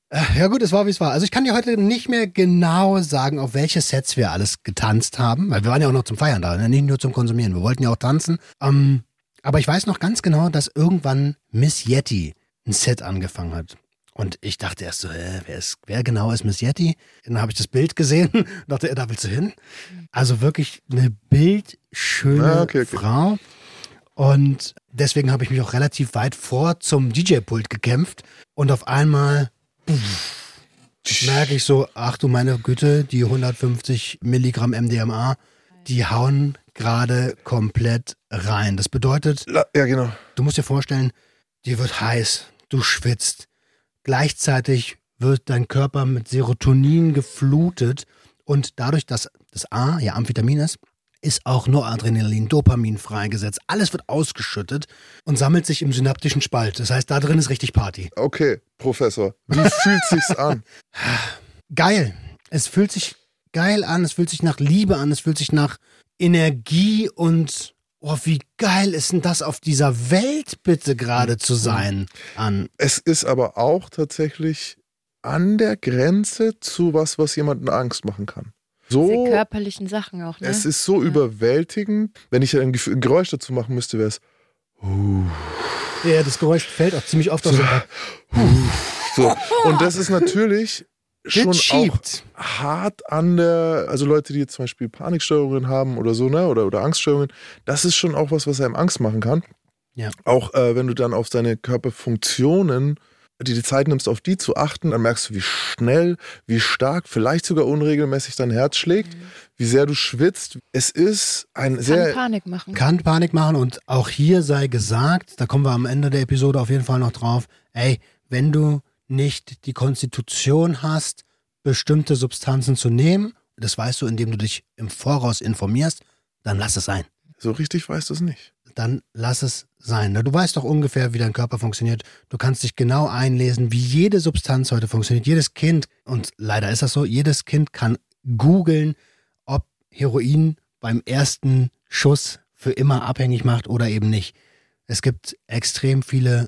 Äh, Ja gut, es war wie es war. Also ich kann dir heute nicht mehr genau sagen, auf welche Sets wir alles getanzt haben, weil wir waren ja auch noch zum Feiern da, ne? nicht nur zum Konsumieren. Wir wollten ja auch tanzen. Ähm, aber ich weiß noch ganz genau, dass irgendwann Miss Yeti ein Set angefangen hat. Und ich dachte erst so, äh, wer, ist, wer genau ist Miss Yeti? Dann habe ich das Bild gesehen [laughs] und dachte, äh, da willst du hin? Also wirklich eine bildschöne Ah, okay, okay. Frau. Und deswegen habe ich mich auch relativ weit vor zum DJ-Pult gekämpft. Und auf einmal merke ich so, ach du meine Güte, die 150 Milligramm MDMA, die hauen gerade komplett rein. Das bedeutet, Ja, genau. du musst dir vorstellen, dir wird heiß, du schwitzt. Gleichzeitig wird dein Körper mit Serotonin geflutet und dadurch, dass das A ja Amphetamin ist, ist auch Noradrenalin, Dopamin freigesetzt. Alles wird ausgeschüttet und sammelt sich im synaptischen Spalt. Das heißt, da drin ist richtig Party. Okay, Professor. Wie fühlt sich's an? [laughs] Geil. Es fühlt sich geil an, es fühlt sich nach Liebe an, es fühlt sich nach Energie und oh, wie geil ist denn das auf dieser Welt bitte gerade zu sein an. Es ist aber auch tatsächlich an der Grenze zu was, was jemanden Angst machen kann. Diese So, körperlichen Sachen auch, ne? es ist so überwältigend. Wenn ich ein, Geräusch dazu machen müsste, wäre es Ja, das Geräusch fällt auch ziemlich oft aus dem so. Und das ist natürlich schon auch schiebt. hart an der, also Leute, die jetzt zum Beispiel Panikstörungen haben oder so, ne, oder, oder Angststörungen, das ist schon auch was, was einem Angst machen kann. Ja. Auch äh, wenn du dann auf deine Körperfunktionen, die die Zeit nimmst, auf die zu achten, dann merkst du, wie schnell, wie stark, vielleicht sogar unregelmäßig dein Herz schlägt, wie sehr du schwitzt. Es ist ein Kann sehr, Panik machen. Kann Panik machen und auch hier sei gesagt, da kommen wir am Ende der Episode auf jeden Fall noch drauf, ey, wenn du nicht die Konstitution hast, bestimmte Substanzen zu nehmen, das weißt du, indem du dich im Voraus informierst, dann lass es sein. so richtig weißt du es nicht. Dann lass es sein. Du weißt doch ungefähr, wie dein Körper funktioniert. Du kannst dich genau einlesen, wie jede Substanz heute funktioniert. Jedes Kind, und leider ist das so, jedes Kind kann googeln, ob Heroin beim ersten Schuss für immer abhängig macht oder eben nicht. Es gibt extrem viele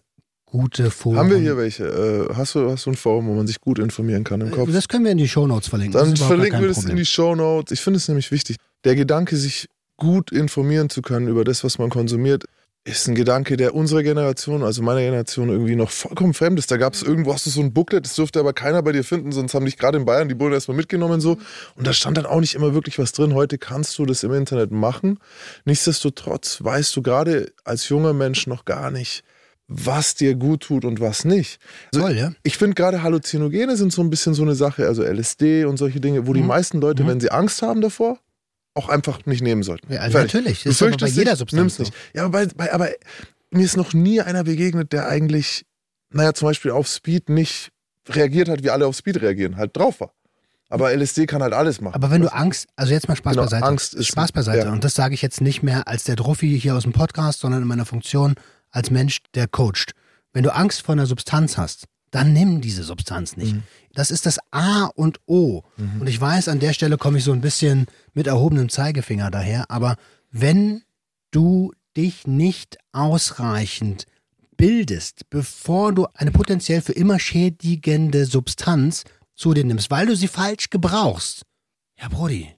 gute Foren. Haben wir hier welche? Äh, hast, du, hast du ein Forum, wo man sich gut informieren kann im Kopf? Das können wir in die Shownotes verlinken. Dann verlinken wir das in die Show Notes. Ich finde es nämlich wichtig. Der Gedanke, sich gut informieren zu können über das, was man konsumiert, ist ein Gedanke, der unserer Generation, also meiner Generation, irgendwie noch vollkommen fremd ist. Da gab es irgendwo, hast du so ein Booklet, das durfte aber keiner bei dir finden, sonst haben dich gerade in Bayern die Bullen erstmal mitgenommen so. Und da stand dann auch nicht immer wirklich was drin. Heute kannst du das im Internet machen. Nichtsdestotrotz weißt du gerade als junger Mensch noch gar nicht, was dir gut tut und was nicht. Also Toll, ja? ich finde gerade Halluzinogene sind so ein bisschen so eine Sache, also LSD und solche Dinge, wo die Mhm. meisten Leute, Mhm. wenn sie Angst haben davor, auch einfach nicht nehmen sollten. Ja, also natürlich. Du Das ist aber bei jeder Substanz nimm's so. nicht. Ja, aber, bei, bei, aber mir ist noch nie einer begegnet, der eigentlich, naja, zum Beispiel auf Speed nicht reagiert hat, wie alle auf Speed reagieren, halt drauf war. Aber LSD kann halt alles machen. Aber wenn du Angst, also jetzt mal Spaß Genau, beiseite. Angst ist- Spaß beiseite. ja. Und das sage ich jetzt nicht mehr als der Druffi hier aus dem Podcast, sondern in meiner Funktion als Mensch, der coacht. Wenn du Angst vor einer Substanz hast, dann nimm diese Substanz nicht. Mhm. Das ist das A und O. Und ich weiß, an der Stelle komme ich so ein bisschen mit erhobenem Zeigefinger daher, aber wenn du dich nicht ausreichend bildest, bevor du eine potenziell für immer schädigende Substanz zu dir nimmst, weil du sie falsch gebrauchst. Ja, Brody,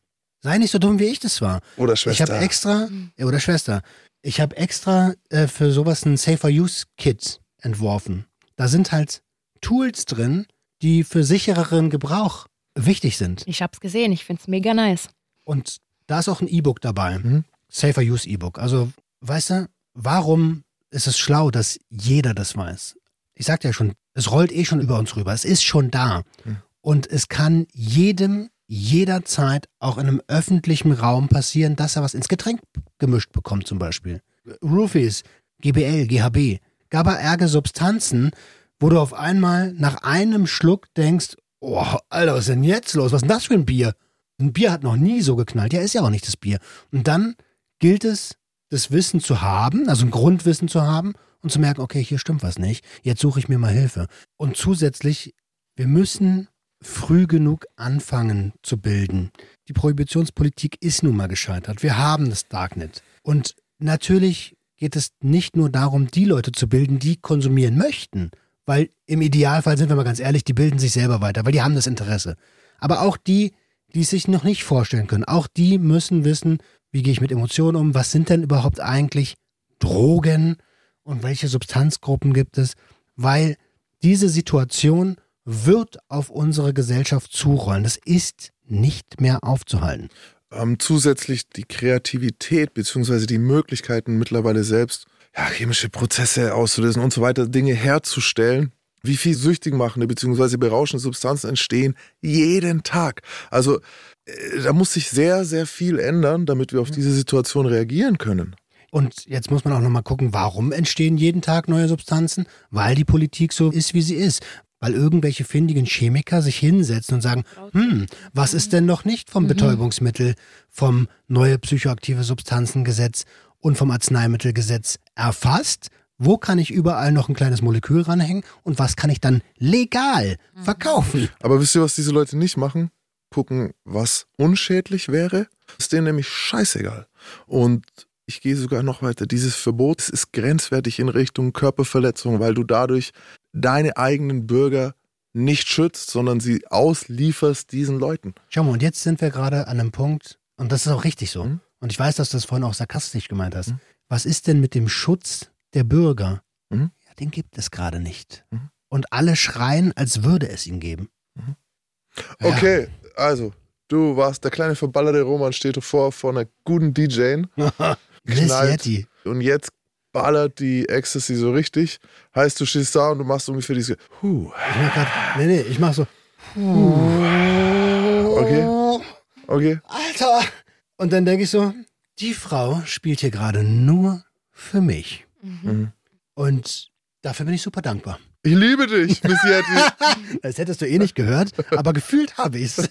sei nicht so dumm, wie ich das war. Oder Ich Schwester. habe extra, ja, oder Schwester, ich habe extra äh, für sowas ein Safer Use Kit entworfen. Da sind halt Tools drin, die für sichereren Gebrauch wichtig sind. Ich hab's gesehen, ich find's mega nice. Und da ist auch ein E-Book dabei. Mhm. Safer Use E-Book. Also, weißt du, warum ist es schlau, dass jeder das weiß? Ich sagte ja schon, es rollt eh schon über uns rüber. Es ist schon da. Mhm. Und es kann jedem jederzeit auch in einem öffentlichen Raum passieren, dass er was ins Getränk gemischt bekommt, zum Beispiel. Roofies, GBL, GHB, GABA-ärge Substanzen, wo du auf einmal nach einem Schluck denkst, oh, Alter, was ist denn jetzt los? Was ist denn das für ein Bier? Ein Bier hat noch nie so geknallt. Ja, ist ja auch nicht das Bier. Und dann gilt es, das Wissen zu haben, also ein Grundwissen zu haben und zu merken, okay, hier stimmt was nicht. Jetzt suche ich mir mal Hilfe. Und zusätzlich, wir müssen früh genug anfangen zu bilden. Die Prohibitionspolitik ist nun mal gescheitert. Wir haben das Darknet. Und natürlich geht es nicht nur darum, die Leute zu bilden, die konsumieren möchten. Weil im Idealfall, sind wir mal ganz ehrlich, die bilden sich selber weiter, weil die haben das Interesse. Aber auch die, die es sich noch nicht vorstellen können, auch die müssen wissen, wie gehe ich mit Emotionen um, was sind denn überhaupt eigentlich Drogen und welche Substanzgruppen gibt es, weil diese Situation wird auf unsere Gesellschaft zurollen. Das ist nicht mehr aufzuhalten. Ähm, zusätzlich die Kreativität beziehungsweise die Möglichkeiten mittlerweile selbst ja, chemische Prozesse auszulösen und so weiter, Dinge herzustellen, wie viel süchtig machende beziehungsweise berauschende Substanzen entstehen jeden Tag. Also äh, da muss sich sehr, sehr viel ändern, damit wir auf diese Situation reagieren können. Und jetzt muss man auch nochmal gucken, warum entstehen jeden Tag neue Substanzen? Weil die Politik so ist, wie sie ist. Weil irgendwelche findigen Chemiker sich hinsetzen und sagen, hm, was ist denn noch nicht vom Betäubungsmittel, vom neue psychoaktive Substanzengesetz und vom Arzneimittelgesetz erfasst? Wo kann ich überall noch ein kleines Molekül ranhängen und was kann ich dann legal verkaufen? Aber wisst ihr, was diese Leute nicht machen? Gucken, was unschädlich wäre. Ist denen nämlich scheißegal. Und ich gehe sogar noch weiter. Dieses Verbot ist grenzwertig in Richtung Körperverletzung, weil du dadurch deine eigenen Bürger nicht schützt, sondern sie auslieferst diesen Leuten. Schau mal, und jetzt sind wir gerade an einem Punkt, und das ist auch richtig so. Mhm. Und ich weiß, dass du das vorhin auch sarkastisch gemeint hast. Mhm. Was ist denn mit dem Schutz der Bürger? Mhm. Ja, den gibt es gerade nicht. Mhm. Und alle schreien, als würde es ihn geben. Ja. Okay, also, du warst der kleine verballerte Roman, steht vor vor einer guten DJ. [laughs] Knallt. Yeti. Und jetzt ballert die Ecstasy so richtig. Heißt, du stehst da und du machst ungefähr diese. Huh. Ich grad, nee, nee, ich mach so. Okay. Okay. Alter! Und dann denke ich so, die Frau spielt hier gerade nur für mich. Mhm. Und dafür bin ich super dankbar. Ich liebe dich, Miss Yeti. [laughs] Das hättest du eh nicht gehört, aber gefühlt habe ich's. [laughs]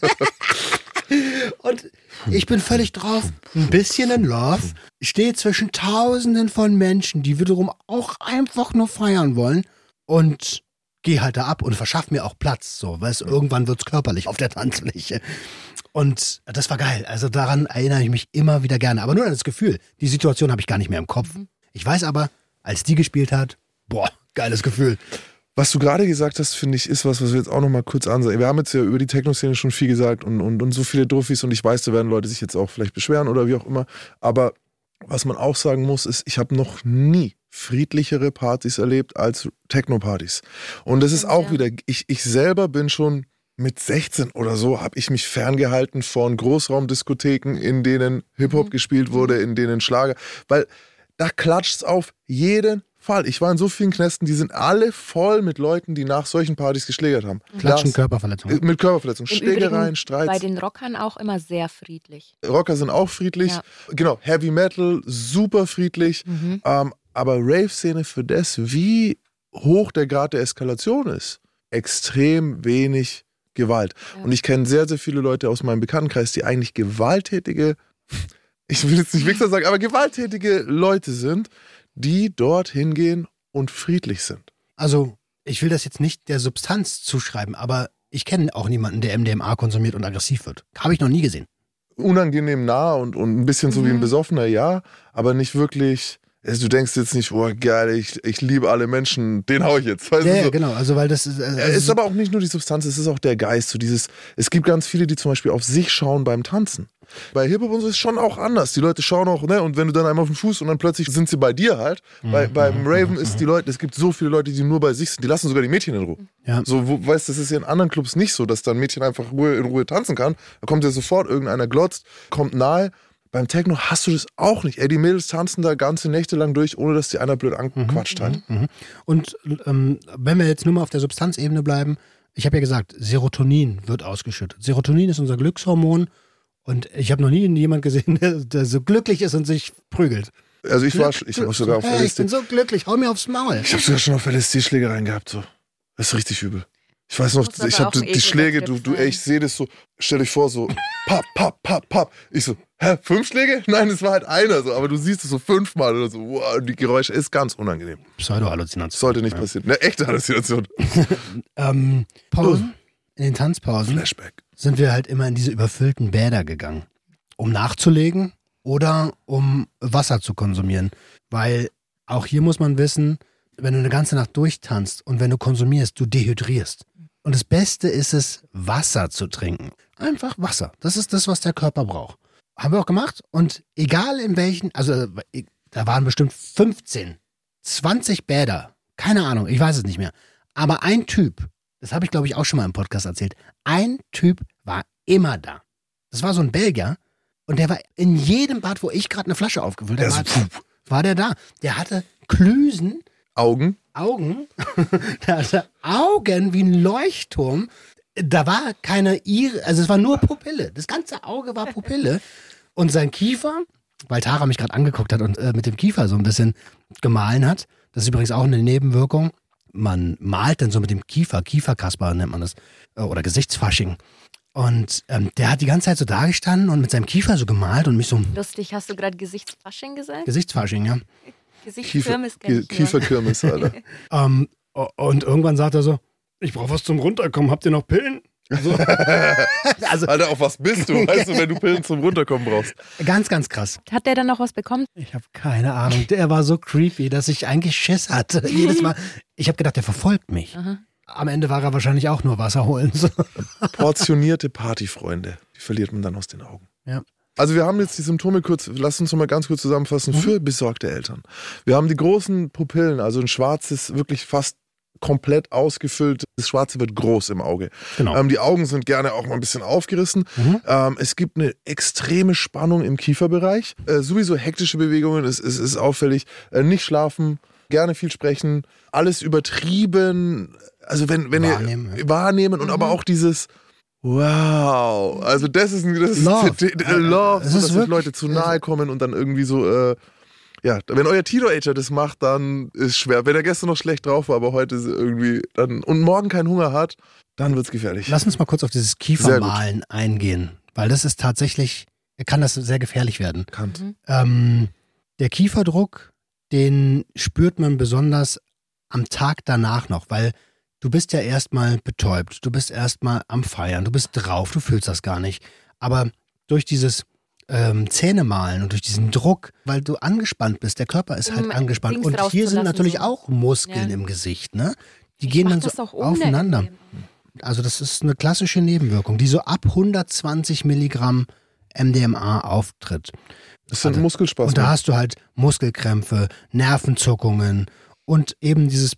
Und ich bin völlig drauf, ein bisschen in Love, stehe zwischen tausenden von Menschen, die wiederum auch einfach nur feiern wollen und gehe halt da ab und verschaff mir auch Platz, so, weißt du, irgendwann wird's körperlich auf der Tanzfläche. Und das war geil. Also daran erinnere ich mich immer wieder gerne. Aber nur an das Gefühl. Die Situation habe ich gar nicht mehr im Kopf. Ich weiß aber, als die gespielt hat, boah, geiles Gefühl. Was du gerade gesagt hast, finde ich, ist was, was wir jetzt auch noch mal kurz ansehen. Wir haben jetzt ja über die Techno-Szene schon viel gesagt und, und, und so viele Druffis und ich weiß, da werden Leute sich jetzt auch vielleicht beschweren oder wie auch immer. Aber was man auch sagen muss, ist, ich habe noch nie friedlichere Partys erlebt als Techno-Partys. Und das ist auch ja. wieder, ich, ich selber bin schon mit 16 oder so, habe ich mich ferngehalten von Großraumdiskotheken, in denen Hip-Hop Mhm. gespielt wurde, in denen Schlager, weil da klatscht's auf jeden Fall. Ich war in so vielen Knästen, die sind alle voll mit Leuten, die nach solchen Partys geschlägert haben. Klatschen, Das- Körperverletzung. äh, Mit Körperverletzungen, Im Schlägereien, Übrigen Streits. Bei den Rockern auch immer sehr friedlich. Rocker sind auch friedlich. Ja. Genau, Heavy Metal, super friedlich. Mhm. Ähm, aber Rave-Szene für das, wie hoch der Grad der Eskalation ist, extrem wenig Gewalt. Ja. Und ich kenne sehr, sehr viele Leute aus meinem Bekanntenkreis, die eigentlich gewalttätige, [laughs] ich will jetzt nicht Wichser sagen, aber gewalttätige Leute sind, die dort hingehen und friedlich sind. Also, ich will das jetzt nicht der Substanz zuschreiben, aber ich kenne auch niemanden, der MDMA konsumiert und aggressiv wird. Habe ich noch nie gesehen. Unangenehm nah und, und ein bisschen so wie ein Mhm. Besoffener, ja, aber nicht wirklich du denkst jetzt nicht, oh geil, ich, ich liebe alle Menschen, den hau ich jetzt. Weißt Ja, so. genau. Also, weil das ist. Also, Es ist aber auch nicht nur die Substanz, es ist auch der Geist. So dieses, es gibt ganz viele, die zum Beispiel auf sich schauen beim Tanzen. Bei Hip-Hop und so ist es schon auch anders. Die Leute schauen auch, ne, und wenn du dann einmal auf den Fuß und dann plötzlich sind sie bei dir halt. Bei, beim Raven ist die Leute, es gibt so viele Leute, die nur bei sich sind, die lassen sogar die Mädchen in Ruhe. Ja. So, wo, weißt du, das ist ja in anderen Clubs nicht so, dass dann ein Mädchen einfach in Ruhe tanzen kann. Da kommt ja sofort irgendeiner glotzt, kommt nahe. Beim Techno hast du das auch nicht. Ey, die Mädels tanzen da ganze Nächte lang durch, ohne dass die einer blöd anquatscht hat. Und ähm, wenn wir jetzt nur mal auf der Substanzebene bleiben, ich habe ja gesagt, Serotonin wird ausgeschüttet. Serotonin ist unser Glückshormon und ich habe noch nie jemand gesehen, der, der so glücklich ist und sich prügelt. Also ich war, ich war sogar auf hey, ich bin so glücklich, hau mir aufs Maul. Ich habe sogar schon auf LSD-Schlägereien gehabt, so. Das ist richtig übel. Ich weiß noch, ich habe die Schläge, du, du, ey, ich sehe das so, stell dich vor, so, papp, papp, papp, papp. Ich so, hä, fünf Schläge? [laughs] Nein, es war halt einer, so, aber du siehst es so fünfmal oder so. Wow, die Geräusche ist ganz unangenehm. Pseudo-Halluzination. Sollte nicht Ja. passieren. Eine echte Halluzination. [laughs] Ähm, Pausen, in den Tanzpausen Flashback. sind wir halt immer in diese überfüllten Bäder gegangen, um nachzulegen oder um Wasser zu konsumieren. Weil auch hier muss man wissen, wenn du eine ganze Nacht durchtanzt und wenn du konsumierst, du dehydrierst. Und das Beste ist es, Wasser zu trinken. Einfach Wasser. Das ist das, was der Körper braucht. Haben wir auch gemacht. Und egal in welchen, also äh, da waren bestimmt 15, 20 Bäder. Keine Ahnung, ich weiß es nicht mehr. Aber ein Typ, das habe ich glaube ich auch schon mal im Podcast erzählt, ein Typ war immer da. Das war so ein Belgier und der war in jedem Bad, wo ich gerade eine Flasche aufgefüllt habe, Der war, war der da. Der hatte Klüsen, Augen. Augen, [laughs] der hatte Augen wie ein Leuchtturm. Da war keine Ire, also es war nur Pupille. Das ganze Auge war Pupille. Und sein Kiefer, weil Tara mich gerade angeguckt hat und äh, mit dem Kiefer so ein bisschen gemahlen hat, das ist übrigens auch eine Nebenwirkung. Man malt dann so mit dem Kiefer, Kieferkasper nennt man das, äh, oder Gesichtsfasching. Und ähm, der hat die ganze Zeit so dagestanden und mit seinem Kiefer so gemalt und mich so Lustig, hast du gerade Gesichtsfasching gesagt? Gesichtsfasching, ja. Kiefer. Kieferkirmes, Alter. [laughs] Ähm, o- und irgendwann sagt er so, ich brauche was zum Runterkommen, habt ihr noch Pillen? So. [laughs] also Alter, auf was bist du? Weißt du, wenn du Pillen zum Runterkommen brauchst? ganz, ganz krass. Hat der dann noch was bekommen? Ich habe keine Ahnung. Der war so creepy, dass ich eigentlich Schiss hatte. [laughs] Jedes Mal. Ich habe gedacht, der verfolgt mich. Aha. Am Ende war er wahrscheinlich auch nur Wasser holen. So. Portionierte Partyfreunde, die verliert man dann aus den Augen. Ja. Also wir haben jetzt die Symptome kurz, lass uns noch mal ganz kurz zusammenfassen, für besorgte Eltern. Wir haben die großen Pupillen, also ein schwarzes, wirklich fast komplett ausgefüllt. Das Schwarze wird groß im Auge. Genau. Ähm, die Augen sind gerne auch mal ein bisschen aufgerissen. Mhm. Ähm, es gibt eine extreme Spannung im Kieferbereich. Äh, sowieso hektische Bewegungen, es, es ist auffällig. Äh, nicht schlafen, gerne viel sprechen, alles übertrieben. Also wenn, wenn Wahrnehmen, ihr wahrnehmen und aber auch dieses Wow, also das ist, ein- das ist Love. d- d- Love, Es so, ist dass wirklich- Leute zu nahe kommen und dann irgendwie so, äh, ja, wenn euer Teenager das macht, dann ist schwer. Wenn er gestern noch schlecht drauf war, aber heute ist irgendwie dann und morgen keinen Hunger hat, dann wird's gefährlich. Lass uns mal kurz auf dieses Kiefermalen eingehen, weil das ist tatsächlich, kann das sehr gefährlich werden. Kant. Ähm, der Kieferdruck, den spürt man besonders am Tag danach noch, weil du bist ja erstmal betäubt, du bist erstmal am Feiern, du bist drauf, du fühlst das gar nicht. Aber durch dieses ähm, Zähnemalen und durch diesen Druck, weil du angespannt bist, der Körper ist halt Um angespannt. Dings Und hier sind natürlich so. auch Muskeln Ja. im Gesicht, ne? Die Ich gehen dann so aufeinander. Also das ist eine klassische Nebenwirkung, die so ab 120 Milligramm MDMA auftritt. Das sind Also, Muskelspasmen. Und da hast du halt Muskelkrämpfe, Nervenzuckungen und eben dieses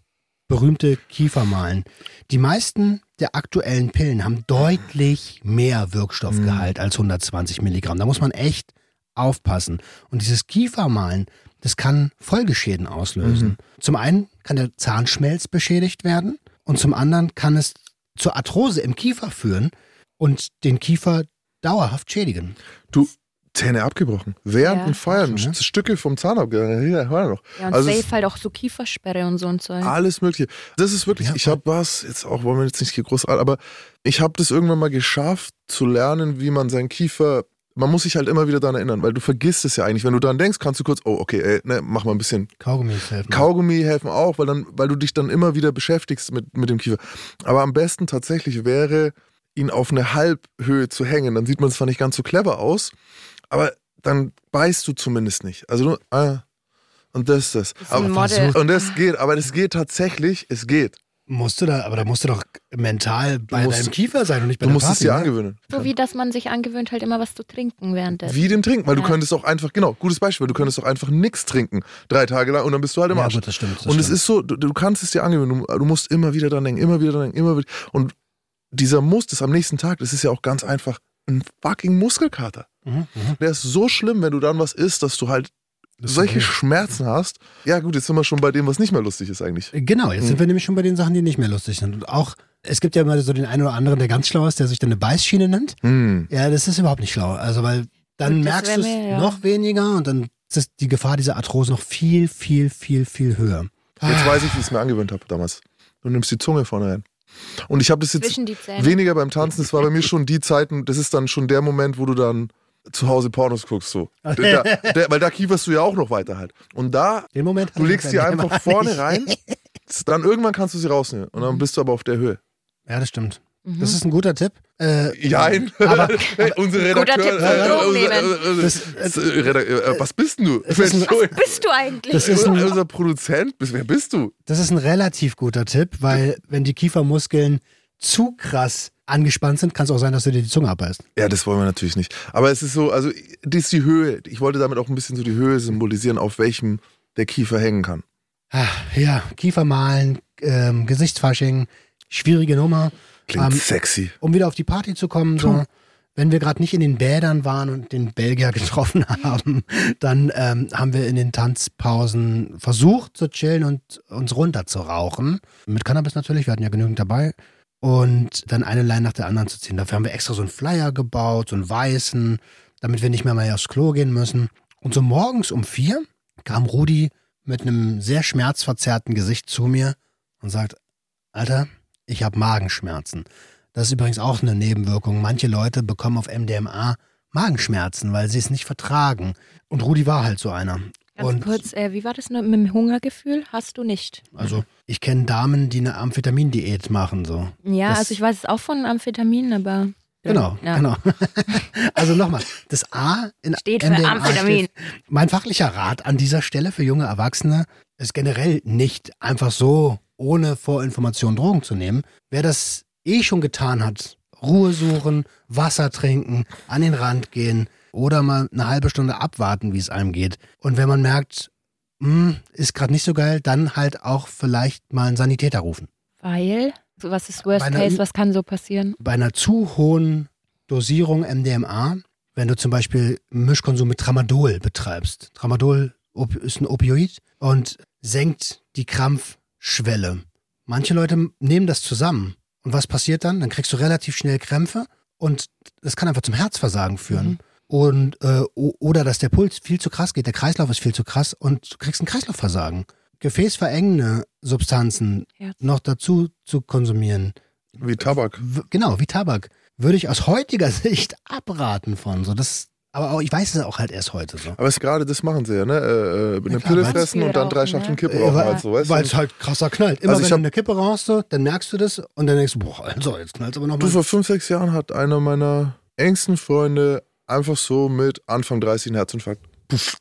berühmte Kiefermalen. Die meisten der aktuellen Pillen haben deutlich mehr Wirkstoffgehalt als 120 Milligramm. Da muss man echt aufpassen. Und dieses Kiefermalen, das kann Folgeschäden auslösen. Zum einen kann der Zahnschmelz beschädigt werden und zum anderen kann es zur Arthrose im Kiefer führen und den Kiefer dauerhaft schädigen. du, Zähne abgebrochen. Während Ja. dem Feiern, ne? Stücke vom Zahn abgegangen. Hier, hör noch. Ja, und Also es- safe halt auch so Kiefersperre und so ein Zeug. Alles Mögliche. Das ist wirklich, Ja, ich habe was, jetzt auch wollen wir jetzt nicht hier groß, aber ich habe das irgendwann mal geschafft zu lernen, wie man seinen Kiefer, man muss sich halt immer wieder daran erinnern, weil du vergisst es ja eigentlich. Wenn du daran denkst, kannst du kurz, oh, okay, ey, ne, mach mal ein bisschen Kaugummis helfen. Kaugummi helfen auch, weil dann, weil du dich dann immer wieder beschäftigst mit, mit dem Kiefer. Aber am besten tatsächlich wäre, ihn auf eine Halbhöhe zu hängen. Dann sieht man zwar nicht ganz so clever aus, aber dann beißt du zumindest nicht. Also nur, ah, Und das ist das. Das ist ein Aber, und das geht, aber das geht tatsächlich, es geht. Musst du da, aber da musst du doch mental bei musst- deinem Kiefer sein und nicht bei Du der musst es dir ne? angewöhnen. So wie, dass man sich angewöhnt, halt immer was zu trinken während des. Wie dem Trinken, weil du Ja. könntest auch einfach, genau, gutes Beispiel, du könntest auch einfach nichts trinken, drei Tage lang und dann bist du halt im Ja, Arsch. gut, das stimmt. Das und es stimmt. ist so, du, du kannst es dir angewöhnen, du, du musst immer wieder dran denken, immer wieder dran denken, immer wieder. Und dieser Muss, das am nächsten Tag, das ist ja auch ganz einfach ein fucking Muskelkater. Mhm, mhm. Der ist so schlimm, wenn du dann was isst, dass du halt Das solche okay. Schmerzen hast. Ja gut, jetzt sind wir schon bei dem, was nicht mehr lustig ist eigentlich. Genau, jetzt Mhm. sind wir nämlich schon bei den Sachen, die nicht mehr lustig sind. Und auch, es gibt ja immer so den einen oder anderen, der ganz schlau ist, der sich dann eine Beißschiene nennt. Hm. Ja, das ist überhaupt nicht schlau. Also, weil dann merkst du es ja. noch weniger und dann ist die Gefahr dieser Arthrose noch viel, viel, viel, viel höher. Jetzt Ah. weiß ich, wie ich es mir angewöhnt habe damals. Du nimmst die Zunge vorne rein. Und ich habe das jetzt weniger beim Tanzen, das war bei mir schon die Zeiten, das ist dann schon der Moment, wo du dann zu Hause Pornos guckst, so. [laughs] Da, der, weil da kieferst du ja auch noch weiter halt. Und da, Den Moment. du legst sie einfach vorne rein, [laughs] dann irgendwann kannst du sie rausnehmen. Und dann bist du aber auf der Höhe. Ja, das stimmt. Mhm. Das ist ein guter Tipp. Äh, Jein. Aber- [laughs] Unsere Guter Redakteur. Drogen unser- nehmen. äh, Das- äh, Redakteur, äh, was bist denn du? Ein- Entschuldigung. Bist du eigentlich? Das ist ein- unser Produzent? Bis- Wer bist du? Das ist ein relativ guter Tipp, weil wenn die Kiefermuskeln zu krass angespannt sind, kann es auch sein, dass du dir die Zunge abbeißt. Ja, das wollen wir natürlich nicht. Aber es ist so, also, das ist die Höhe. Ich wollte damit auch ein bisschen so die Höhe symbolisieren, auf welchem der Kiefer hängen kann. Ah, ja, Kiefermalen, ähm, Gesichtsfasching, schwierige Nummer. Klingt Ähm, sexy. um wieder auf die Party zu kommen, so, wenn wir gerade nicht in den Bädern waren und den Belgier [laughs] getroffen haben, dann ähm, haben wir in den Tanzpausen versucht zu chillen und uns runter zu rauchen. Mit Cannabis natürlich, wir hatten ja genügend dabei. Und dann eine Line nach der anderen zu ziehen. Dafür haben wir extra so einen Flyer gebaut, so einen weißen, damit wir nicht mehr mal aufs Klo gehen müssen. Und so morgens um vier kam Rudi mit einem sehr schmerzverzerrten Gesicht zu mir und sagt, Alter, ich habe Magenschmerzen. Das ist übrigens auch eine Nebenwirkung. Manche Leute bekommen auf MDMA Magenschmerzen, weil sie es nicht vertragen. Und Rudi war halt so einer. Ganz und kurz, äh, wie war das nur mit dem Hungergefühl? Hast du nicht? also ich kenne Damen, die eine Amphetamindiät machen so. Ja, Das- also ich weiß es auch von Amphetaminen, aber. Genau, Ja. genau. [laughs] also nochmal, das A in Steht für MDMA Amphetamin. steht- Mein fachlicher Rat an dieser Stelle für junge Erwachsene ist generell nicht einfach so ohne Vorinformation Drogen zu nehmen. Wer das eh schon getan hat, Ruhe suchen, Wasser trinken, an den Rand gehen oder mal eine halbe Stunde abwarten, wie es einem geht. Und wenn man merkt, hm, ist gerade nicht so geil, dann halt auch vielleicht mal einen Sanitäter rufen. Weil, was ist Worst einer Case, was kann so passieren? bei einer zu hohen Dosierung MDMA, wenn du zum Beispiel Mischkonsum mit Tramadol betreibst. Tramadol ist ein Opioid und senkt die Krampfschwelle. Manche Leute nehmen das zusammen. Und was passiert dann? Dann kriegst du relativ schnell Krämpfe und das kann einfach zum Herzversagen führen. Mhm. Und, äh, oder dass der Puls viel zu krass geht, der Kreislauf ist viel zu krass und du kriegst ein Kreislaufversagen. Gefäßverengende Substanzen Ja. noch dazu zu konsumieren, Wie Tabak. W- genau, wie Tabak, würde ich aus heutiger [laughs] Sicht abraten von. So, das, aber auch, ich weiß es auch halt erst heute so. Aber es ist gerade das machen sie ja, ne? Äh, äh, eine Ja, klar, Pille fressen und dann drei Rauchen, Schachteln ne? Kippe Äh, rauchen weil- halt so, weißt Weil du? es halt krasser knallt. Immer Also ich wenn hab- du eine Kippe rauchst, so, dann merkst du das und dann denkst du, boah, also jetzt knallt aber Du, nochmal. vor fünf, sechs Jahren hat einer meiner engsten Freunde einfach so mit Anfang 30 einen Herzinfarkt. Puff.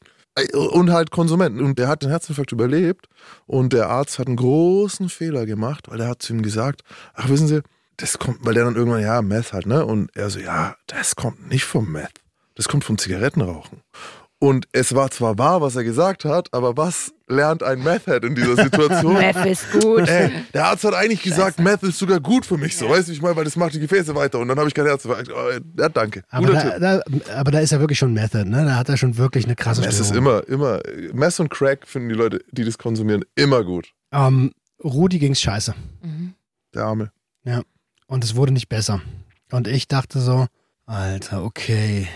Und halt Konsumenten. Und der hat den Herzinfarkt überlebt. Und der Arzt hat einen großen Fehler gemacht, weil der hat zu ihm gesagt, ach wissen Sie, das kommt, weil der dann irgendwann, ja, Meth halt, ne? Und er so, ja, das kommt nicht vom Meth. Das kommt vom Zigarettenrauchen. Und es war zwar wahr, was er gesagt hat, aber was lernt ein Meth-Head in dieser Situation? [laughs] Meth ist gut. Ey, der Arzt hat eigentlich gesagt, Meth ist sogar gut für mich, so, weißt du, ich meine, weil das macht die Gefäße weiter und dann habe ich kein Herz. Oh, ja, danke. aber, da, da, aber da ist er wirklich schon Method, ne? Da hat er schon wirklich eine krasse Es ist Störung. immer, immer, Mess und Crack finden die Leute, die das konsumieren, immer gut. Ähm, Rudi ging's scheiße. Mhm. Der Arme. Und es wurde nicht besser. Und ich dachte so, Alter, okay,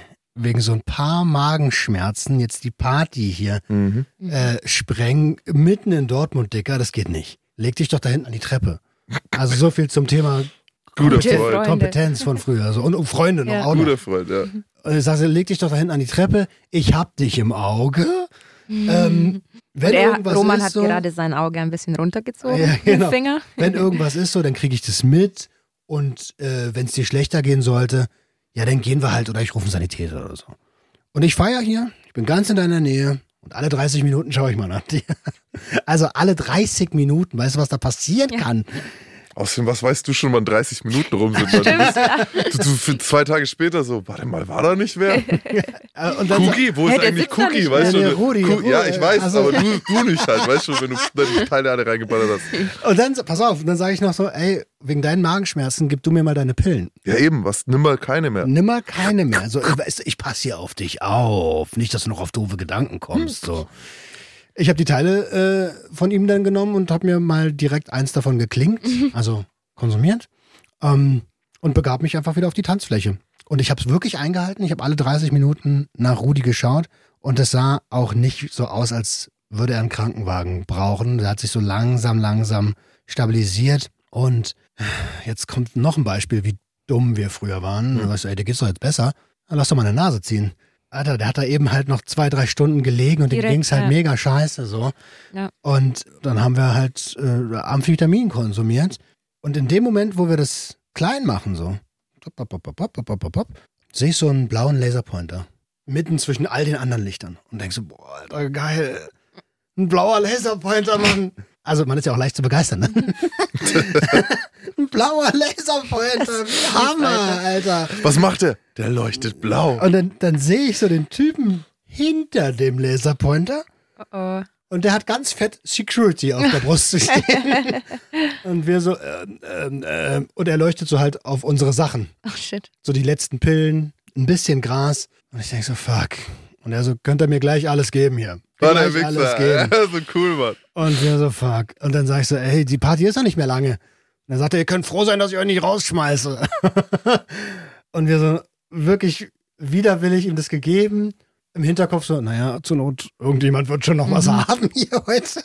wegen so ein paar Magenschmerzen jetzt die Party hier Mhm. äh, sprengen, mitten in Dortmund, Dicker, das geht nicht. Leg dich doch da hinten an die Treppe. Also so viel zum Thema Gute Freund. Kompetenz von früher. So. Und, und Freunde noch Ja. auch noch. Guter Freund, ja. Und ich sage, leg dich doch da hinten an die Treppe. Ich hab dich im Auge. Ähm, wenn irgendwas Roman ist hat so, gerade sein Auge ein bisschen runtergezogen, Ja, genau. den Finger. wenn irgendwas ist so, dann kriege ich das mit. Und äh, wenn es dir schlechter gehen sollte, ja, dann gehen wir halt oder ich rufe einen Sanitäter oder so. Und ich feiere hier, ich bin ganz in deiner Nähe, Und alle 30 Minuten schaue ich mal nach dir. [laughs] Also alle 30 Minuten, weißt du, was da passieren kann? Außerdem, was weißt du schon, wann 30 Minuten rum sind? Dann bist, du, du, für zwei Tage später so, warte mal, war da nicht wer? Äh, Und dann, Cookie, wo Hey, ist eigentlich Cookie? Weißt mehr. du? Rudi, Cu- ja, Rudi, ich weiß, also- aber du, du nicht halt, weißt du, wenn du deine Teile alle reingeballert hast. [laughs] und dann, pass auf, und dann sage ich noch so, ey, wegen deinen Magenschmerzen, gib du mir mal deine Pillen. Ja, eben, was, nimm mal keine mehr. Nimmer keine mehr. So, ich, ich passe hier auf dich auf. Nicht, dass du noch auf doofe Gedanken kommst. So. Ich habe die Teile äh, von ihm dann genommen und habe mir mal direkt eins davon geklinkt, also konsumiert, ähm, und begab mich einfach wieder auf die Tanzfläche. Und ich habe es wirklich eingehalten. Ich habe alle 30 Minuten nach Rudi geschaut und es sah auch nicht so aus, als würde er einen Krankenwagen brauchen. Er hat sich so langsam, langsam stabilisiert. Und jetzt kommt noch ein Beispiel, wie dumm wir früher waren. Mhm. Du weißt, ey, dir geht's doch jetzt besser. Dann lass doch mal eine Nase ziehen. Alter, der hat da eben halt noch zwei, drei Stunden gelegen und Direkt, dem ging es halt ja. mega scheiße so. Ja. Und dann haben wir halt äh, Amphetamin konsumiert. Und in dem Moment, wo wir das klein machen, so, sehe ich so einen blauen Laserpointer. Mitten zwischen all den anderen Lichtern. Und denkst so, boah, Alter, geil. Ein blauer Laserpointer, Mann. Also man ist ja auch leicht zu begeistern, ne? [laughs] Ein blauer Laserpointer, Hammer, Alter. Was macht der? Der leuchtet blau. Und dann, dann sehe ich so den Typen hinter dem Laserpointer Oh, oh. und der hat ganz fett Security auf der Brust zu stehen. [laughs] und wir so, ähm, ähm, ähm, und er leuchtet so halt auf unsere Sachen. oh shit. So die letzten Pillen, ein bisschen Gras. Und ich denke so, fuck. Und er so, könnt ihr mir gleich alles geben hier. War der. Wichser. [laughs] so cool, Mann. Und wir so, fuck. Und dann sag ich so, ey, die Party ist noch nicht mehr lange. Und dann sagt er, ihr könnt froh sein, dass ich euch nicht rausschmeiße. [laughs] und wir so, wirklich widerwillig ihm das gegeben. Im Hinterkopf so, naja, zur Not, irgendjemand wird schon noch was haben [laughs] hier heute.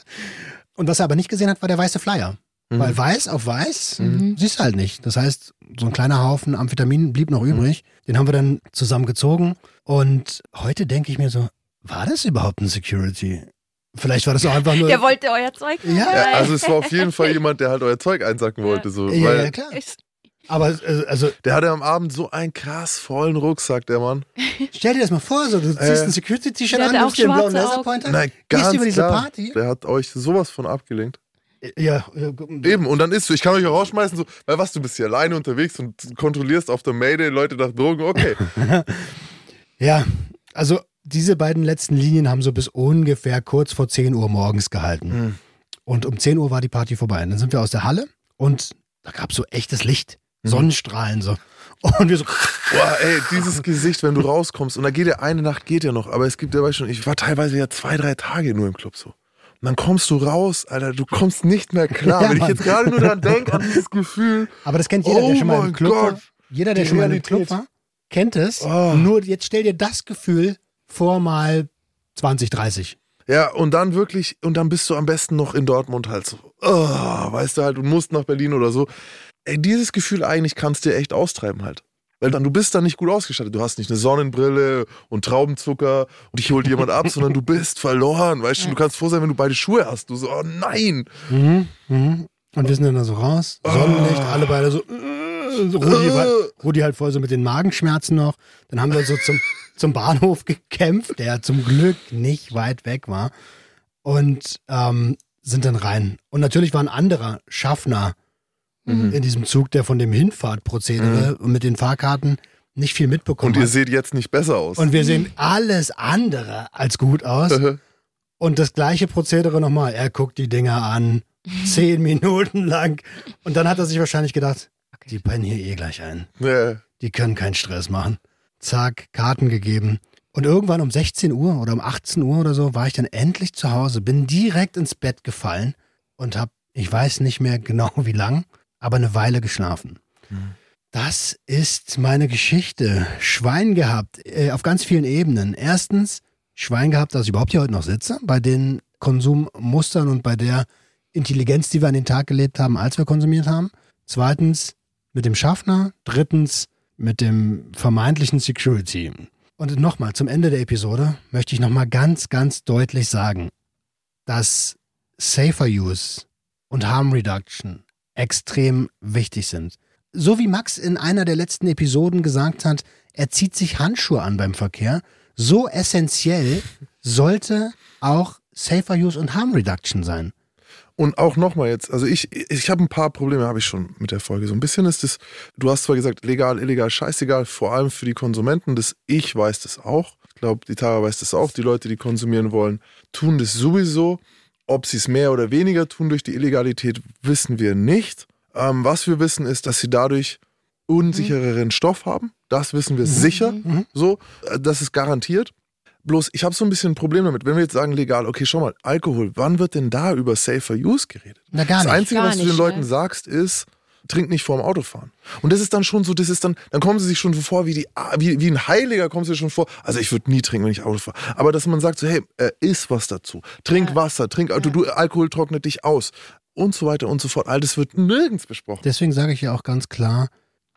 Und was er aber nicht gesehen hat, war der weiße Flyer. Weil weiß auf weiß siehst du halt nicht. Das heißt, so ein kleiner Haufen Amphetamin blieb noch übrig. Den haben wir dann zusammen gezogen. Und heute denke ich mir so, war das überhaupt ein Security? Vielleicht war das auch einfach nur. [laughs] Der wollte euer Zeug. Ja, Ja, also es war auf jeden Fall jemand, der halt euer Zeug einsacken wollte. So, ja, weil ja, klar. Aber äh, also Der hatte am Abend so einen krass vollen Rucksack, der Mann. [laughs] stell dir das mal vor, so, du ziehst Äh. ein Security-T-Shirt an, auch dir einen blauen Laserpointer, Nein, gehst ganz über diese klar. Party. Der hat euch sowas von abgelenkt. Ja, ja, Eben, und dann ist so, ich kann euch auch rausschmeißen, so, weil was, du bist hier alleine unterwegs und kontrollierst auf der Mayday Leute nach Drogen, okay. [laughs] ja, also diese beiden letzten Linien haben so bis ungefähr kurz vor 10 Uhr morgens gehalten. Hm. Und um 10 Uhr war die Party vorbei. Und dann sind wir aus der Halle und da gab es so echtes Licht, Mhm. Sonnenstrahlen so. Und wir so, [laughs] Boah, ey, dieses Gesicht, wenn du rauskommst, und da geht ja eine Nacht, geht ja noch, aber es gibt ja schon, ich war teilweise ja zwei, drei Tage nur im Club so. Und dann kommst du raus, Alter, du kommst nicht mehr klar. [laughs] Ja, wenn ich jetzt gerade nur daran denke, an dieses [laughs] Gefühl. aber das kennt jeder, der Oh schon mal im Club war. Gott. Jeder, der schon mal im Club Realität. war, kennt es. Oh. Nur jetzt stell dir das Gefühl vor mal 20, 30. Ja, und dann wirklich, und dann bist du am besten noch in Dortmund halt so, oh, weißt du halt, du musst nach Berlin oder so. Ey, dieses Gefühl eigentlich kannst du dir echt austreiben halt. Weil dann, du bist dann nicht gut ausgestattet. Du hast nicht eine Sonnenbrille und Traubenzucker und dich holt jemand ab, [laughs] sondern du bist verloren. Weißt du, du kannst froh sein, wenn du beide Schuhe hast. Du so, oh nein. Mhm, mhm. Und wir sind dann da so raus, Sonnenlicht, alle beide so. äh, so Rudi, war, Rudi halt voll so mit den Magenschmerzen noch. Dann haben wir so zum, [laughs] zum Bahnhof gekämpft, der zum Glück nicht weit weg war. Und ähm, sind dann rein. Und natürlich war ein anderer Schaffner in diesem Zug, der von dem Hinfahrtprozedere und mit den Fahrkarten nicht viel mitbekommen Und ihr hat. seht jetzt nicht besser aus. Und wir sehen alles andere als gut aus. Und das gleiche Prozedere nochmal. Er guckt die Dinger an, zehn [laughs] Minuten lang. Und dann hat er sich wahrscheinlich gedacht, die pennen hier eh gleich ein. ja. Die können keinen Stress machen. Zack, Karten gegeben. Und irgendwann um 16 Uhr oder um 18 Uhr oder so war ich dann endlich zu Hause, bin direkt ins Bett gefallen und habe, ich weiß nicht mehr genau [laughs] wie lang, aber eine Weile geschlafen. Das ist meine Geschichte. Schwein gehabt, äh, auf ganz vielen Ebenen. Erstens, Schwein gehabt, dass ich überhaupt hier heute noch sitze, bei den Konsummustern und bei der Intelligenz, die wir an den Tag gelebt haben, als wir konsumiert haben. Zweitens, mit dem Schaffner. Drittens, mit dem vermeintlichen Security. Und nochmal, zum Ende der Episode möchte ich nochmal ganz, ganz deutlich sagen, dass Safer Use und Harm Reduction extrem wichtig sind. So wie Max in einer der letzten Episoden gesagt hat, er zieht sich Handschuhe an beim Verkehr, so essentiell sollte auch Safer Use und Harm Reduction sein. Und auch nochmal jetzt, also ich, ich habe ein paar Probleme, habe ich schon mit der Folge. So ein bisschen ist es, du hast zwar gesagt, legal, illegal, scheißegal, vor allem für die Konsumenten, das ich weiß das auch. Ich glaube, die Tara weiß das auch. Die Leute, die konsumieren wollen, tun das sowieso. Ob sie es mehr oder weniger tun durch die Illegalität, wissen wir nicht. Ähm, was wir wissen, ist, dass sie dadurch unsichereren Stoff haben. Das wissen wir sicher. So, äh, das ist garantiert. Bloß, ich habe so ein bisschen ein Problem damit. Wenn wir jetzt sagen legal, okay, schau mal, Alkohol, wann wird denn da über Safer Use geredet? Na gar das nicht. Einzige, Gar was du nicht, den Leuten ne? sagst, ist, trink nicht vorm Autofahren. Und das ist dann schon so, das ist dann, dann kommen sie sich schon so vor, wie, die, wie, wie ein Heiliger kommen sie schon vor. Also ich würde nie trinken, wenn ich Auto fahre. Aber dass man sagt so, hey, äh, iss was dazu. Trink Wasser, trink, du, du, Alkohol trocknet dich aus. Und so weiter und so fort. All das wird nirgends besprochen. Deswegen sage ich ja auch ganz klar,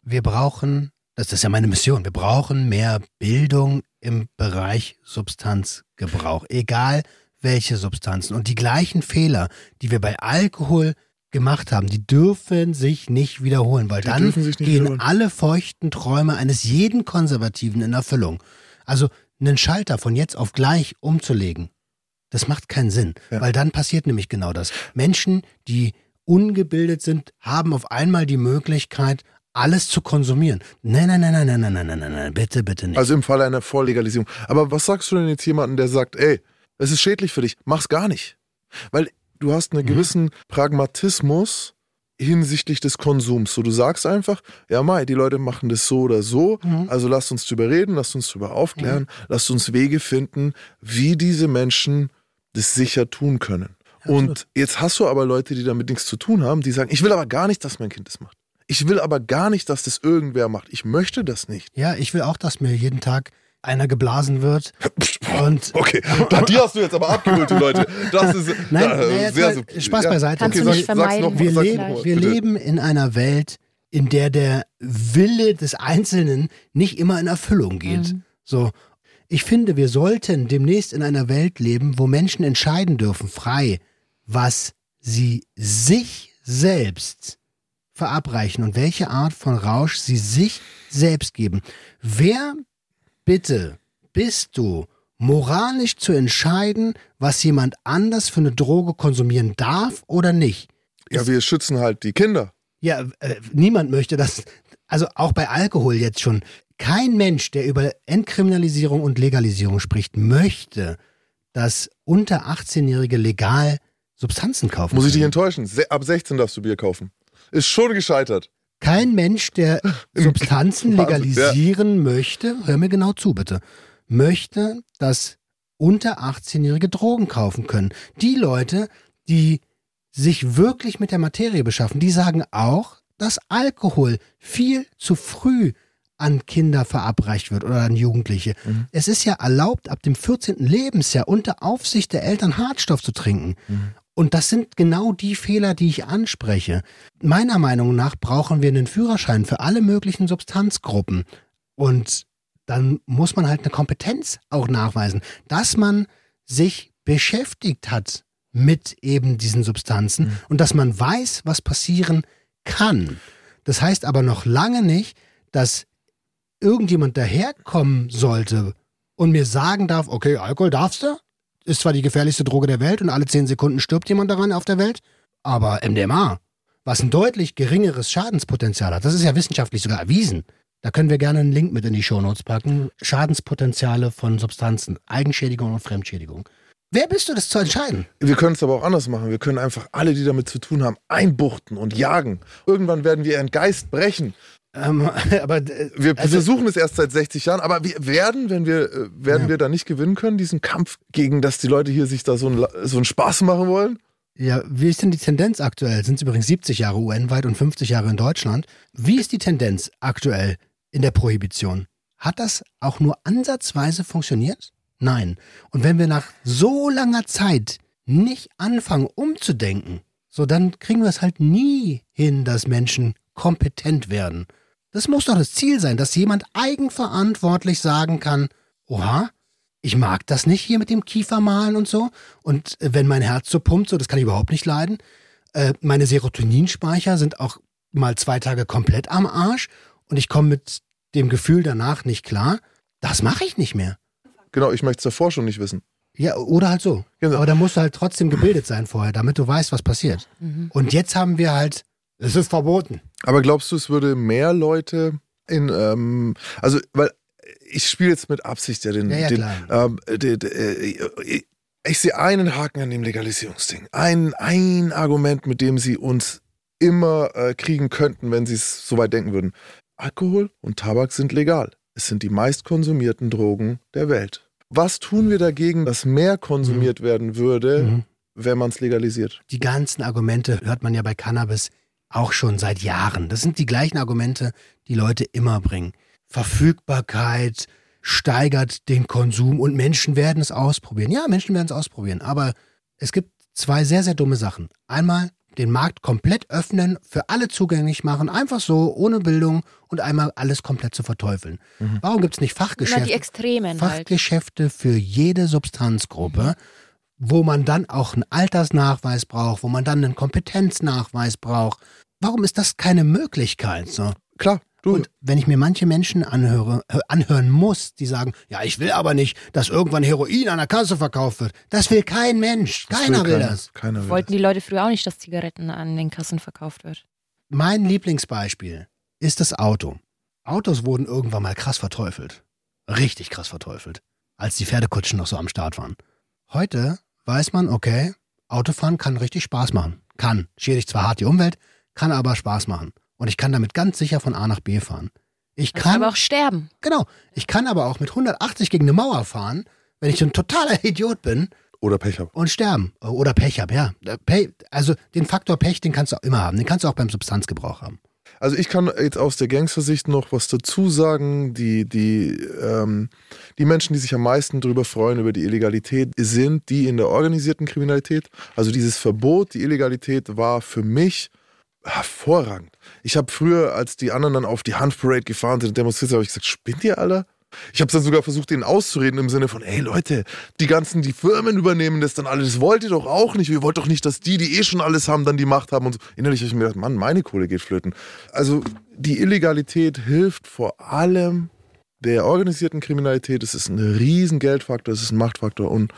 wir brauchen, das ist ja meine Mission, wir brauchen mehr Bildung im Bereich Substanzgebrauch, egal welche Substanzen. Und die gleichen Fehler, die wir bei Alkohol gemacht haben, die dürfen sich nicht wiederholen, weil Die dann gehen wiederholen. alle feuchten Träume eines jeden Konservativen in Erfüllung. Also einen Schalter von jetzt auf gleich umzulegen, das macht keinen Sinn, Ja. weil dann passiert nämlich genau das. Menschen, die ungebildet sind, haben auf einmal die Möglichkeit, alles zu konsumieren. Nein, nein, nein, nein, nein, nein, nein, nein, nein, nein, bitte, bitte nicht. Also im Falle einer Volllegalisierung. Aber was sagst du denn jetzt jemandem, der sagt, ey, es ist schädlich für dich, mach's gar nicht. Weil du hast einen gewissen Pragmatismus hinsichtlich des Konsums. So, du sagst einfach, ja, Mai, die Leute machen das so oder so, also lasst uns drüber reden, lasst uns drüber aufklären, lasst uns Wege finden, wie diese Menschen das sicher tun können. Und jetzt hast du aber Leute, die damit nichts zu tun haben, die sagen, ich will aber gar nicht, dass mein Kind das macht. Ich will aber gar nicht, dass das irgendwer macht. Ich möchte das nicht. ja, ich will auch, dass mir jeden Tag einer geblasen wird. Und [laughs] Okay, da, die hast du jetzt aber abgeholt, die Leute. Das ist [laughs] Nein, ja, na, sehr mal. Spaß beiseite. Kannst du sag- nicht sag's vermeiden. noch wir, leben, noch wir leben in einer Welt, in der der Wille des Einzelnen nicht immer in Erfüllung geht. So. Ich finde, wir sollten demnächst in einer Welt leben, wo Menschen entscheiden dürfen, frei, was sie sich selbst verabreichen und welche Art von Rausch sie sich selbst geben. Wer bitte bist du, moralisch zu entscheiden, was jemand anders für eine Droge konsumieren darf oder nicht? Ja, wir schützen halt die Kinder. Ja, äh, niemand möchte das. Also auch bei Alkohol jetzt schon. Kein Mensch, der über Entkriminalisierung und Legalisierung spricht, möchte, dass unter 18-Jährige legal Substanzen kaufen. Muss ich dich enttäuschen? Se ab 16 darfst du Bier kaufen. Ist schon gescheitert. Kein Mensch, der Substanzen Wahnsinn, legalisieren möchte, hör mir genau zu bitte, möchte, dass unter 18-Jährige Drogen kaufen können. Die Leute, die sich wirklich mit der Materie beschaffen, die sagen auch, dass Alkohol viel zu früh an Kinder verabreicht wird oder an Jugendliche. Es ist ja erlaubt, ab dem 14. Lebensjahr unter Aufsicht der Eltern Hartstoff zu trinken. Und das sind genau die Fehler, die ich anspreche. Meiner Meinung nach brauchen wir einen Führerschein für alle möglichen Substanzgruppen. Und dann muss man halt eine Kompetenz auch nachweisen, dass man sich beschäftigt hat mit eben diesen Substanzen und dass man weiß, was passieren kann. Das heißt aber noch lange nicht, dass irgendjemand daherkommen sollte und mir sagen darf, okay, Alkohol darfst du, ist zwar die gefährlichste Droge der Welt und alle zehn Sekunden stirbt jemand daran auf der Welt, aber MDMA, was ein deutlich geringeres Schadenspotenzial hat, das ist ja wissenschaftlich sogar erwiesen. Da können wir gerne einen Link mit in die Shownotes packen. Schadenspotenziale von Substanzen, Eigenschädigung und Fremdschädigung. Wer bist du, das zu entscheiden? Wir können es aber auch anders machen. Wir können einfach alle, die damit zu tun haben, einbuchten und jagen. Irgendwann werden wir ihren Geist brechen. Ähm, [laughs] aber äh, Wir Also- versuchen es erst seit 60 Jahren, aber wir werden, wenn wir, äh, werden Ja. wir da nicht gewinnen können, diesen Kampf gegen, dass die Leute hier sich da so einen, La- so einen Spaß machen wollen? Ja, wie ist denn die Tendenz aktuell? Sind es übrigens 70 Jahre UN-weit und 50 Jahre in Deutschland? Wie ist die Tendenz aktuell in der Prohibition? Hat das auch nur ansatzweise funktioniert? Nein. Und wenn wir nach so langer Zeit nicht anfangen umzudenken, so dann kriegen wir es halt nie hin, dass Menschen kompetent werden. Das muss doch das Ziel sein, dass jemand eigenverantwortlich sagen kann, oha, ich mag das nicht hier mit dem Kiefermalen und so. Und äh, wenn mein Herz so pumpt, so, das kann ich überhaupt nicht leiden. Äh, meine Serotoninspeicher sind auch mal zwei Tage komplett am Arsch und ich komme mit dem Gefühl danach nicht klar. Das mache ich nicht mehr. Genau, ich möchte es davor schon nicht wissen. Ja, oder halt so. Genau. Aber da musst du halt trotzdem gebildet sein vorher, damit du weißt, was passiert. Und jetzt haben wir halt, es ist verboten. Aber glaubst du, es würde mehr Leute in, ähm, also, weil ich spiele jetzt mit Absicht ja den, Ja, ja, den ähm, den, äh, ich sehe einen Haken an dem Legalisierungsding. Ein, ein Argument, mit dem sie uns immer äh, kriegen könnten, wenn sie es so weit denken würden. Alkohol und Tabak sind legal. Es sind die meistkonsumierten Drogen der Welt. Was tun wir dagegen, dass mehr konsumiert werden würde, Mhm. wenn man es legalisiert? Die ganzen Argumente hört man ja bei Cannabis auch schon seit Jahren. Das sind die gleichen Argumente, die Leute immer bringen. Verfügbarkeit steigert den Konsum und Menschen werden es ausprobieren. Ja, Menschen werden es ausprobieren, aber es gibt zwei sehr, sehr dumme Sachen. Einmal den Markt komplett öffnen, für alle zugänglich machen, einfach so, ohne Bildung und einmal alles komplett zu verteufeln. Warum gibt es nicht Fachgeschäfte? die Extremen halt. Fachgeschäfte für jede Substanzgruppe, wo man dann auch einen Altersnachweis braucht, wo man dann einen Kompetenznachweis braucht. Warum ist das keine Möglichkeit? So? Klar, du, Und wenn ich mir manche Menschen anhöre, anhören muss, die sagen, ja, ich will aber nicht, dass irgendwann Heroin an der Kasse verkauft wird. Das will kein Mensch. das Keiner will keiner. das. Keiner will Wollten das. die Leute früher auch nicht, dass Zigaretten an den Kassen verkauft wird. Mein Lieblingsbeispiel ist das Auto. Autos wurden irgendwann mal krass verteufelt. Richtig krass verteufelt. Als die Pferdekutschen noch so am Start waren. Heute weiß man, okay, Autofahren kann richtig Spaß machen. Kann. Schädigt zwar hart die Umwelt, kann aber Spaß machen. Und ich kann damit ganz sicher von A nach B fahren. Ich Man kann, aber auch sterben. genau, ich kann aber auch mit 180 gegen eine Mauer fahren, wenn ich ein totaler Idiot bin Oder Pech hab. und sterben. Oder Pech habe, ja. Pech, also den Faktor Pech, den kannst du auch immer haben. Den kannst du auch beim Substanzgebrauch haben. Also ich kann jetzt aus der Gangstersicht noch was dazu sagen. Die, die, ähm, die Menschen, die sich am meisten darüber freuen, über die Illegalität, sind die in der organisierten Kriminalität. Also dieses Verbot, die Illegalität war für mich hervorragend. Ich habe früher, als die anderen dann auf die Hanfparade gefahren sind und demonstriert, habe ich gesagt, spinnt ihr alle? Ich habe dann sogar versucht, denen auszureden im Sinne von, ey Leute, die ganzen, die Firmen übernehmen das dann alles, das wollt ihr doch auch nicht. Ihr wollt doch nicht, dass die, die eh schon alles haben, dann die Macht haben und so. Innerlich habe ich mir gedacht, Mann, meine Kohle geht flöten. Also die Illegalität hilft vor allem der organisierten Kriminalität. Es ist ein riesen Geldfaktor, es ist ein Machtfaktor und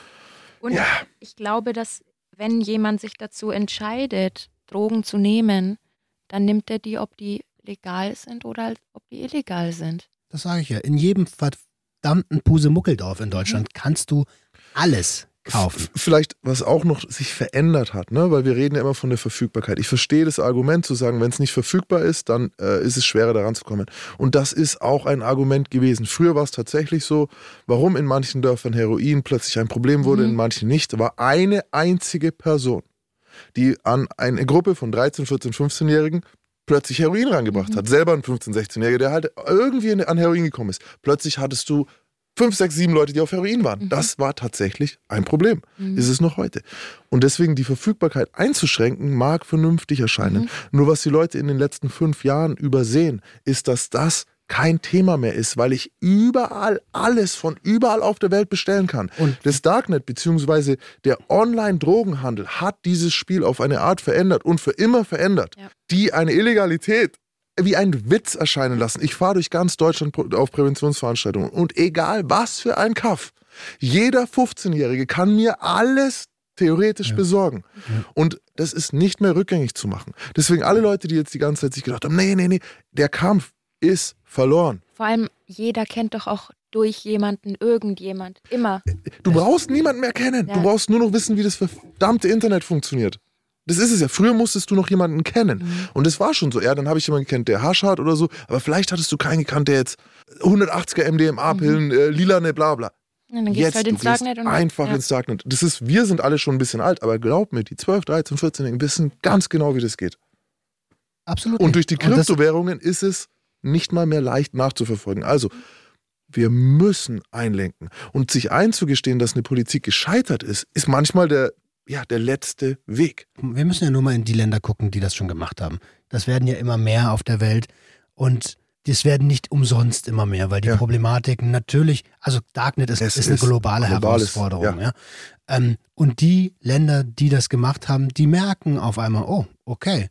Und Ja. ich glaube, dass wenn jemand sich dazu entscheidet, Drogen zu nehmen, dann nimmt er die, ob die legal sind oder halt, ob die illegal sind. Das sage ich ja. In jedem verdammten Pusemuckeldorf in Deutschland kannst du alles kaufen. F- Vielleicht, was auch noch sich verändert hat, ne? weil wir reden ja immer von der Verfügbarkeit. Ich verstehe das Argument zu sagen, wenn es nicht verfügbar ist, dann äh, ist es schwerer daran zu kommen. Und das ist auch ein Argument gewesen. Früher war es tatsächlich so, warum in manchen Dörfern Heroin plötzlich ein Problem wurde, in manchen nicht, war eine einzige Person, die an eine Gruppe von 13, 14, 15-Jährigen plötzlich Heroin rangebracht hat. Selber ein 15-, 16-Jähriger, der halt irgendwie an Heroin gekommen ist. Plötzlich hattest du fünf, sechs, sieben Leute, die auf Heroin waren. Das war tatsächlich ein Problem. Ist es noch heute. Und deswegen die Verfügbarkeit einzuschränken, mag vernünftig erscheinen. Nur was die Leute in den letzten fünf Jahren übersehen, ist, dass das kein Thema mehr ist, weil ich überall alles von überall auf der Welt bestellen kann. Und- das Darknet bzw. der Online-Drogenhandel hat dieses Spiel auf eine Art verändert und für immer verändert, Ja. die eine Illegalität wie ein Witz erscheinen lassen. Ich fahre durch ganz Deutschland auf Präventionsveranstaltungen und egal was für ein Kaff, jeder 15-Jährige kann mir alles theoretisch besorgen. Und das ist nicht mehr rückgängig zu machen. Deswegen alle Leute, die jetzt die ganze Zeit sich gedacht haben, nee, nee, nee, der Kampf ist verloren. Vor allem, jeder kennt doch auch durch jemanden irgendjemand. Immer. Du brauchst niemanden mehr kennen. Ja. Du brauchst nur noch wissen, wie das verdammte Internet funktioniert. Das ist es ja. Früher musstest du noch jemanden kennen. Mhm. Und das war schon so. Ja, dann habe ich jemanden gekannt, der Hasch hat oder so. Aber vielleicht hattest du keinen gekannt, der jetzt 180er MDMA-Pillen, äh, lilane, bla bla. Ja, dann gehst Jetzt, du halt du ins gehst Darknet und einfach ja. ins Darknet. Das ist, wir sind alle schon ein bisschen alt, aber glaub mir, die 12, 13, 14-Jährigen wissen ganz genau, wie das geht. Absolut. Und durch die Kryptowährungen ist es nicht mal mehr leicht nachzuverfolgen. Also, wir müssen einlenken. Und sich einzugestehen, dass eine Politik gescheitert ist, ist manchmal der, ja, der letzte Weg. Wir müssen ja nur mal in die Länder gucken, die das schon gemacht haben. Das werden ja immer mehr auf der Welt und das werden nicht umsonst immer mehr, weil die Ja. Problematiken natürlich, also Darknet ist, Es ist eine ist globale globales, Herausforderung. ja. Ja. Ähm, und die Länder, die das gemacht haben, die merken auf einmal, oh, okay,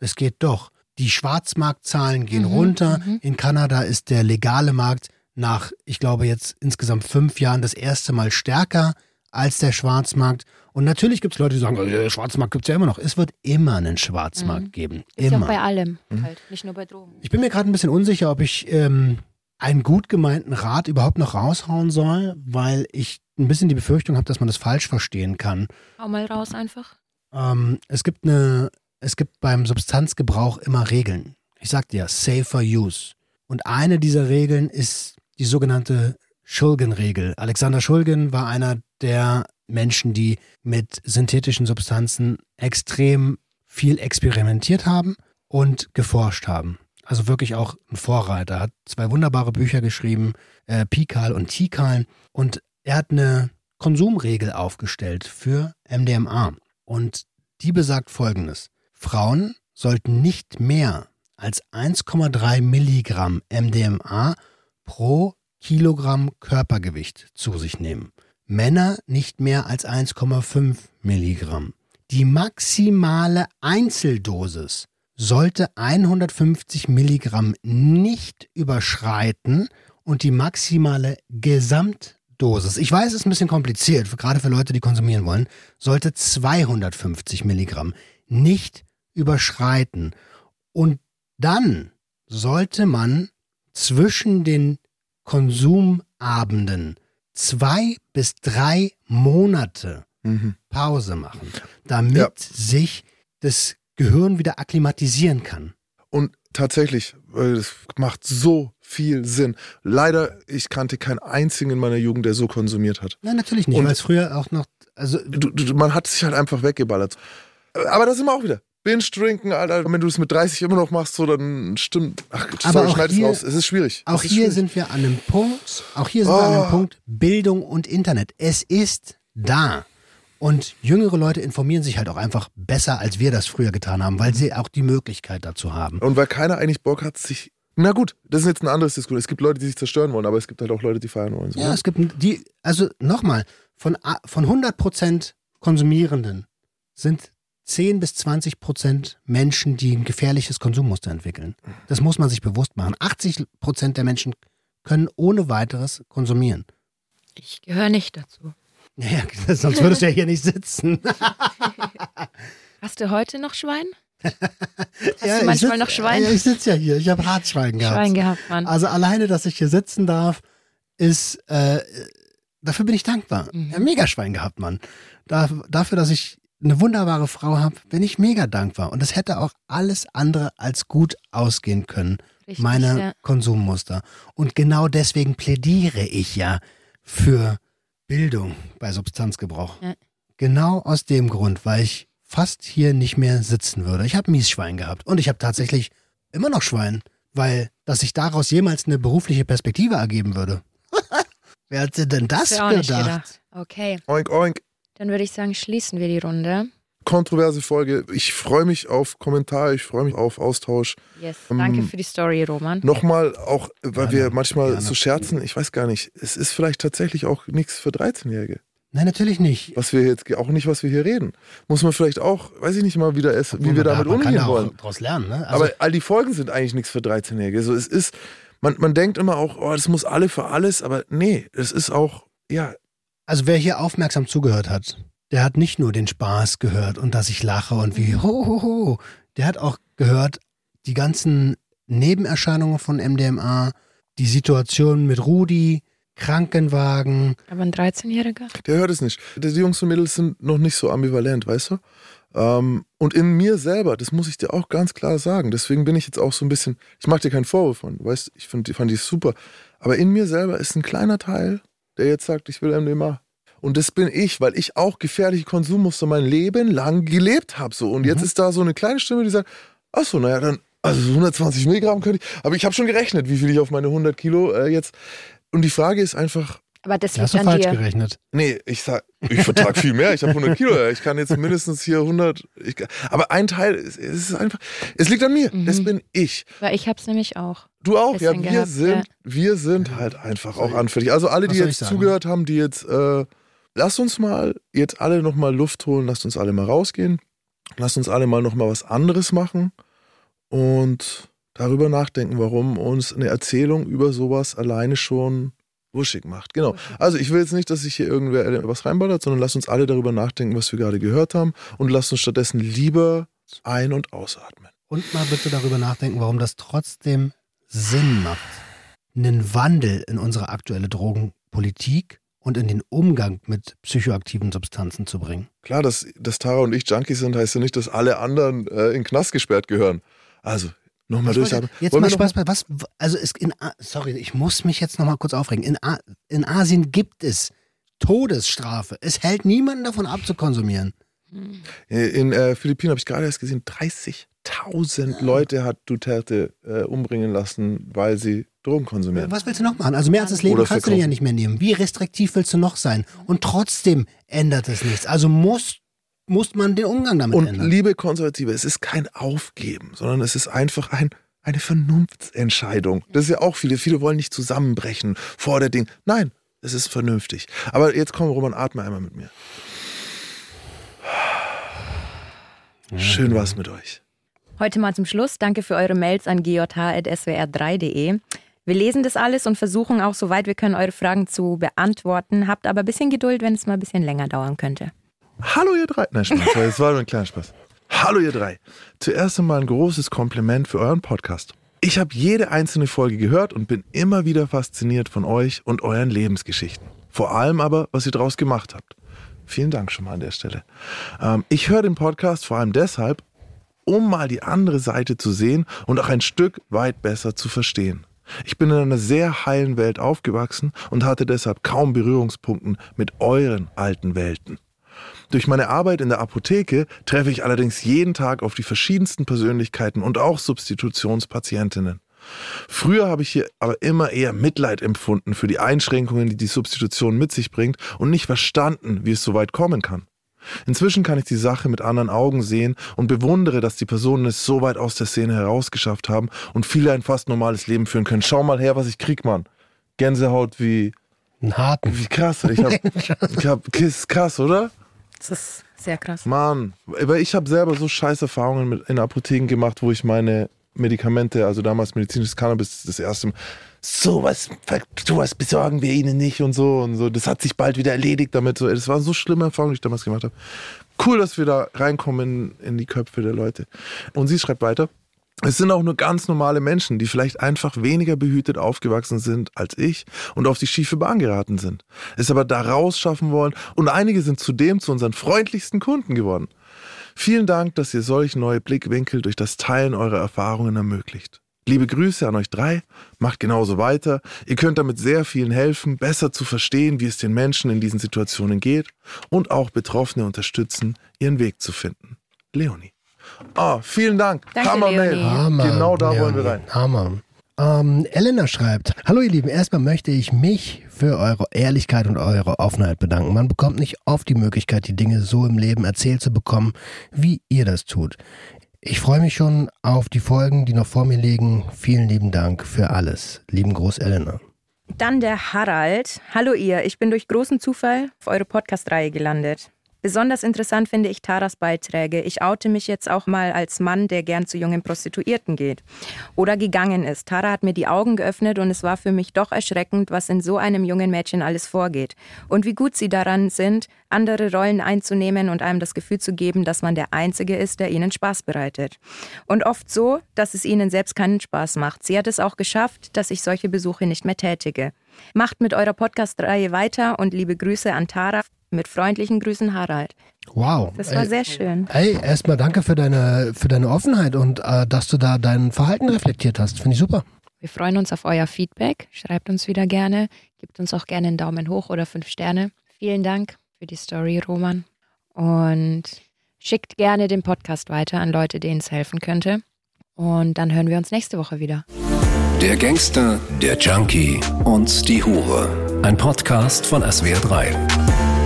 es geht doch. Die Schwarzmarktzahlen gehen Mhm, runter. mhm. In Kanada ist der legale Markt nach, ich glaube, jetzt insgesamt fünf Jahren das erste Mal stärker als der Schwarzmarkt. Und natürlich gibt es Leute, die sagen, äh, Schwarzmarkt gibt es ja immer noch. Es wird immer einen Schwarzmarkt Mhm. geben. Ist ja Immer. auch bei allem Mhm. halt, nicht nur bei Drogen. Ich bin mir gerade ein bisschen unsicher, ob ich ähm, einen gut gemeinten Rat überhaupt noch raushauen soll, weil ich ein bisschen die Befürchtung habe, dass man das falsch verstehen kann. Hau mal raus einfach. Ähm, es gibt eine, es gibt beim Substanzgebrauch immer Regeln. Ich sag dir, safer use. Und eine dieser Regeln ist die sogenannte Schulgen-Regel. Alexander Schulgen war einer der Menschen, die mit synthetischen Substanzen extrem viel experimentiert haben und geforscht haben. Also wirklich auch ein Vorreiter. Er hat zwei wunderbare Bücher geschrieben, äh, Pikal und Tikal. Und er hat eine Konsumregel aufgestellt für MDMA. Und die besagt folgendes. Frauen sollten nicht mehr als 1,3 Milligramm MDMA pro Kilogramm Körpergewicht zu sich nehmen. Männer nicht mehr als 1,5 Milligramm. Die maximale Einzeldosis sollte 150 Milligramm nicht überschreiten und die maximale Gesamtdosis, ich weiß, es ist ein bisschen kompliziert, gerade für Leute, die konsumieren wollen, sollte 250 Milligramm nicht überschreiten. Und dann sollte man zwischen den Konsumabenden zwei bis drei Monate Mhm. Pause machen, damit Ja. sich das Gehirn wieder akklimatisieren kann. Und tatsächlich, das macht so viel Sinn. Leider, ich kannte keinen einzigen in meiner Jugend, der so konsumiert hat. Nein, natürlich nicht, weil es früher auch noch, also Du, du, man hat sich halt einfach weggeballert. Aber das sind wir auch wieder. Binge-Drinken, Alter. Wenn du es mit 30 immer noch machst, so, dann stimmt. Ach, sorry, schneid es raus. Es ist schwierig. auch ist hier schwierig. sind wir an einem Punkt, auch hier sind wir an Oh. einem Punkt Bildung und Internet. Es ist da. Und jüngere Leute informieren sich halt auch einfach besser, als wir das früher getan haben, weil sie auch die Möglichkeit dazu haben. Und weil keiner eigentlich Bock hat, sich. Na gut, das ist jetzt ein anderes Diskussion. Es gibt Leute, die sich zerstören wollen, aber es gibt halt auch Leute, die feiern wollen. So, Ja, ne? es gibt die, also nochmal, von, von 100% Konsumierenden sind 10 bis 20% Menschen, die ein gefährliches Konsummuster entwickeln. Das muss man sich bewusst machen. 80% der Menschen können ohne weiteres konsumieren. Ich gehöre nicht dazu. Ja, [laughs] sonst würdest du ja hier nicht sitzen. [laughs] Hast du heute noch Schwein? [laughs] Hast ja, du manchmal sitz- noch Schwein? Ja, ich sitze ja hier. Ich habe Hartschwein gehabt. Schwein gehabt, Mann. Also alleine, dass ich hier sitzen darf, ist, äh, dafür bin ich dankbar. Mhm. Ja, mega Schwein gehabt, Mann. Da, dafür, dass ich eine wunderbare Frau habe, bin ich mega dankbar. Und das hätte auch alles andere als gut ausgehen können. Richtig, meine ja. Konsummuster. Und genau deswegen plädiere ich ja für Bildung bei Substanzgebrauch. Ja. Genau aus dem Grund, weil ich fast hier nicht mehr sitzen würde. Ich habe Miesschwein gehabt und ich habe tatsächlich immer noch Schwein, weil dass sich daraus jemals eine berufliche Perspektive ergeben würde. [laughs] Wer hätte denn das gedacht? gedacht. Okay, Oink, oink. Dann würde ich sagen, schließen wir die Runde. Kontroverse Folge. Ich freue mich auf Kommentare, ich freue mich auf Austausch. Yes. Ähm, Danke für die Story, Roman. Nochmal, auch weil Gerne, wir manchmal so scherzen, ich weiß gar nicht, es ist vielleicht tatsächlich auch nichts für 13-Jährige. Nein, natürlich nicht. Was wir jetzt, auch nicht, was wir hier reden. Muss man vielleicht auch, weiß ich nicht mal wieder, es, wie wir damit man kann umgehen da wollen. Daraus lernen, ne? Also, Aber all die Folgen sind eigentlich nichts für 13-Jährige. So, es ist, man, man denkt immer auch, oh, das muss alle für alles, aber nee, es ist auch, ja, Also wer hier aufmerksam zugehört hat, der hat nicht nur den Spaß gehört und dass ich lache und wie ho ho ho. Der hat auch gehört die ganzen Nebenerscheinungen von MDMA, die Situation mit Rudi, Krankenwagen. Aber ein 13-Jähriger? der hört es nicht. Die Jungs und Mädels sind noch nicht so ambivalent, weißt du? Ähm, und in mir selber, das muss ich dir auch ganz klar sagen, deswegen bin ich jetzt auch so ein bisschen, ich mache dir keinen Vorwurf von, du weißt, ich find, fand die super, aber in mir selber ist ein kleiner Teil, der jetzt sagt, ich will MDMA. Und das bin ich, weil ich auch gefährliche Konsummuster mein Leben lang gelebt habe. So. Und jetzt ist da so eine kleine Stimme, die sagt, ach so, naja, dann, also so 120 Milligramm könnte ich, aber ich habe schon gerechnet, wie viel ich auf meine 100 Kilo äh, jetzt. Und die Frage ist einfach, Aber das Da hast liegt du an falsch dir. gerechnet. Nee, ich sag, ich vertrag viel mehr. Ich habe 100 Kilo. Ich kann jetzt mindestens hier 100. Ich, aber ein Teil, es es ist einfach, es liegt an mir. Mhm. Das bin ich. Weil ich hab's nämlich auch. Du auch. Ja, wir gehabt, sind, ja. wir sind halt einfach auch anfällig. Also alle, die jetzt sagen? zugehört haben, die jetzt, äh, lasst uns mal jetzt alle nochmal Luft holen. Lasst uns alle mal rausgehen. Lasst uns alle mal nochmal was anderes machen und darüber nachdenken, warum uns eine Erzählung über sowas alleine schon wuschig macht. Genau. Also ich will jetzt nicht, dass sich hier irgendwer was reinballert, sondern lass uns alle darüber nachdenken, was wir gerade gehört haben und lass uns stattdessen lieber ein- und ausatmen. Und mal bitte darüber nachdenken, warum das trotzdem Sinn macht, einen Wandel in unsere aktuelle Drogenpolitik und in den Umgang mit psychoaktiven Substanzen zu bringen. Klar, dass, dass Tara und ich Junkies sind, heißt ja nicht, dass alle anderen äh, in Knast gesperrt gehören. Also, nochmal durchatmen. Jetzt Wollen mal Spaß bei was, also es in, A- sorry, ich muss mich jetzt nochmal kurz aufregen. In, A, in Asien gibt es Todesstrafe. Es hält niemanden davon ab zu konsumieren. Äh, In äh, Philippinen habe ich gerade erst gesehen, 30.000 Leute hat Duterte äh, umbringen lassen, weil sie Drogen konsumieren. Was willst du noch machen? Also mehr als das Leben Oder kannst du ja nicht mehr nehmen. Wie restriktiv willst du noch sein? Und trotzdem ändert es nichts. Also muss, muss man den Umgang damit Und ändern. liebe Konservative, es ist kein Aufgeben, sondern es ist einfach ein, eine Vernunftsentscheidung. Das ist ja auch viele. Viele wollen nicht zusammenbrechen vor der Ding. Nein, es ist vernünftig. Aber jetzt komm, Roman, atme einmal mit mir. Schön war's mit euch. Heute mal zum Schluss. Danke für eure Mails an gj.swr3.de. Wir lesen das alles und versuchen auch, soweit wir können, eure Fragen zu beantworten. Habt aber ein bisschen Geduld, wenn es mal ein bisschen länger dauern könnte. Hallo ihr drei. Nein, Spaß. Das war nur ein kleiner Spaß. Hallo ihr drei. Zuerst einmal ein großes Kompliment für euren Podcast. Ich habe jede einzelne Folge gehört und bin immer wieder fasziniert von euch und euren Lebensgeschichten. Vor allem aber, was ihr daraus gemacht habt. Vielen Dank schon mal an der Stelle. Ähm, ich höre den Podcast vor allem deshalb, um mal die andere Seite zu sehen und auch ein Stück weit besser zu verstehen. Ich bin in einer sehr heilen Welt aufgewachsen und hatte deshalb kaum Berührungspunkten mit euren alten Welten. Durch meine Arbeit in der Apotheke treffe ich allerdings jeden Tag auf die verschiedensten Persönlichkeiten und auch Substitutionspatientinnen. Früher habe ich hier aber immer eher Mitleid empfunden für die Einschränkungen, die die Substitution mit sich bringt und nicht verstanden, wie es so weit kommen kann. Inzwischen kann ich die Sache mit anderen Augen sehen und bewundere, dass die Personen es so weit aus der Szene herausgeschafft haben und viele ein fast normales Leben führen können. Schau mal her, was ich krieg, Mann. Gänsehaut wie, Einen harten. wie krass. Ich hab, [laughs] ich hab, ist krass, oder? Das ist sehr krass. Mann, weil ich habe selber so scheiß Erfahrungen mit, in Apotheken gemacht, wo ich meine Medikamente, also damals medizinisches Cannabis, das erste Mal, sowas, sowas besorgen wir ihnen nicht und so und so. Das hat sich bald wieder erledigt damit. So, das waren so schlimme Erfahrungen, die ich damals gemacht habe. Cool, dass wir da reinkommen in, in die Köpfe der Leute. Und sie schreibt weiter. Es sind auch nur ganz normale Menschen, die vielleicht einfach weniger behütet aufgewachsen sind als ich und auf die schiefe Bahn geraten sind. Es aber da rausschaffen wollen und einige sind zudem zu unseren freundlichsten Kunden geworden. Vielen Dank, dass ihr solch neue Blickwinkel durch das Teilen eurer Erfahrungen ermöglicht. Liebe Grüße an euch drei, macht genauso weiter. Ihr könnt damit sehr vielen helfen, besser zu verstehen, wie es den Menschen in diesen Situationen geht und auch Betroffene unterstützen, ihren Weg zu finden. Leonie. Ah, vielen Dank. Danke, Hammer-Mail. Leonie. Hammer. Genau da Ja, wollen wir rein. Hammer. Ähm, Elena schreibt, Hallo ihr Lieben, erstmal möchte ich mich für eure Ehrlichkeit und eure Offenheit bedanken. Man bekommt nicht oft die Möglichkeit, die Dinge so im Leben erzählt zu bekommen, wie ihr das tut. Ich freue mich schon auf die Folgen, die noch vor mir liegen. Vielen lieben Dank für alles. Lieben Groß Elena. Dann der Harald. Hallo ihr, ich bin durch großen Zufall auf eure Podcast-Reihe gelandet. Besonders interessant finde ich Taras Beiträge. Ich oute mich jetzt auch mal als Mann, der gern zu jungen Prostituierten geht oder gegangen ist. Tara hat mir die Augen geöffnet und es war für mich doch erschreckend, was in so einem jungen Mädchen alles vorgeht. Und wie gut sie daran sind, andere Rollen einzunehmen und einem das Gefühl zu geben, dass man der Einzige ist, der ihnen Spaß bereitet. Und oft so, dass es ihnen selbst keinen Spaß macht. Sie hat es auch geschafft, dass ich solche Besuche nicht mehr tätige. Macht mit eurer Podcast-Reihe weiter und liebe Grüße an Tara. Mit freundlichen Grüßen, Harald. Wow. Das war Ey, sehr schön. Ey, erstmal danke für deine, für deine Offenheit und äh, dass du da dein Verhalten reflektiert hast. Finde ich super. Wir freuen uns auf euer Feedback. Schreibt uns wieder gerne. Gebt uns auch gerne einen Daumen hoch oder fünf Sterne. Vielen Dank für die Story, Roman. Und schickt gerne den Podcast weiter an Leute, denen es helfen könnte. Und dann hören wir uns nächste Woche wieder. Der Gangster, der Junkie und die Hure. Ein Podcast von SWR3.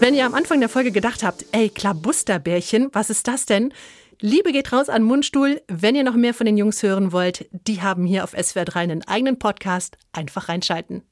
Wenn ihr am Anfang der Folge gedacht habt, ey, Klabusterbärchen, was ist das denn? Liebe geht raus an Mundstuhl. Wenn ihr noch mehr von den Jungs hören wollt, die haben hier auf SWR3 einen eigenen Podcast. Einfach reinschalten.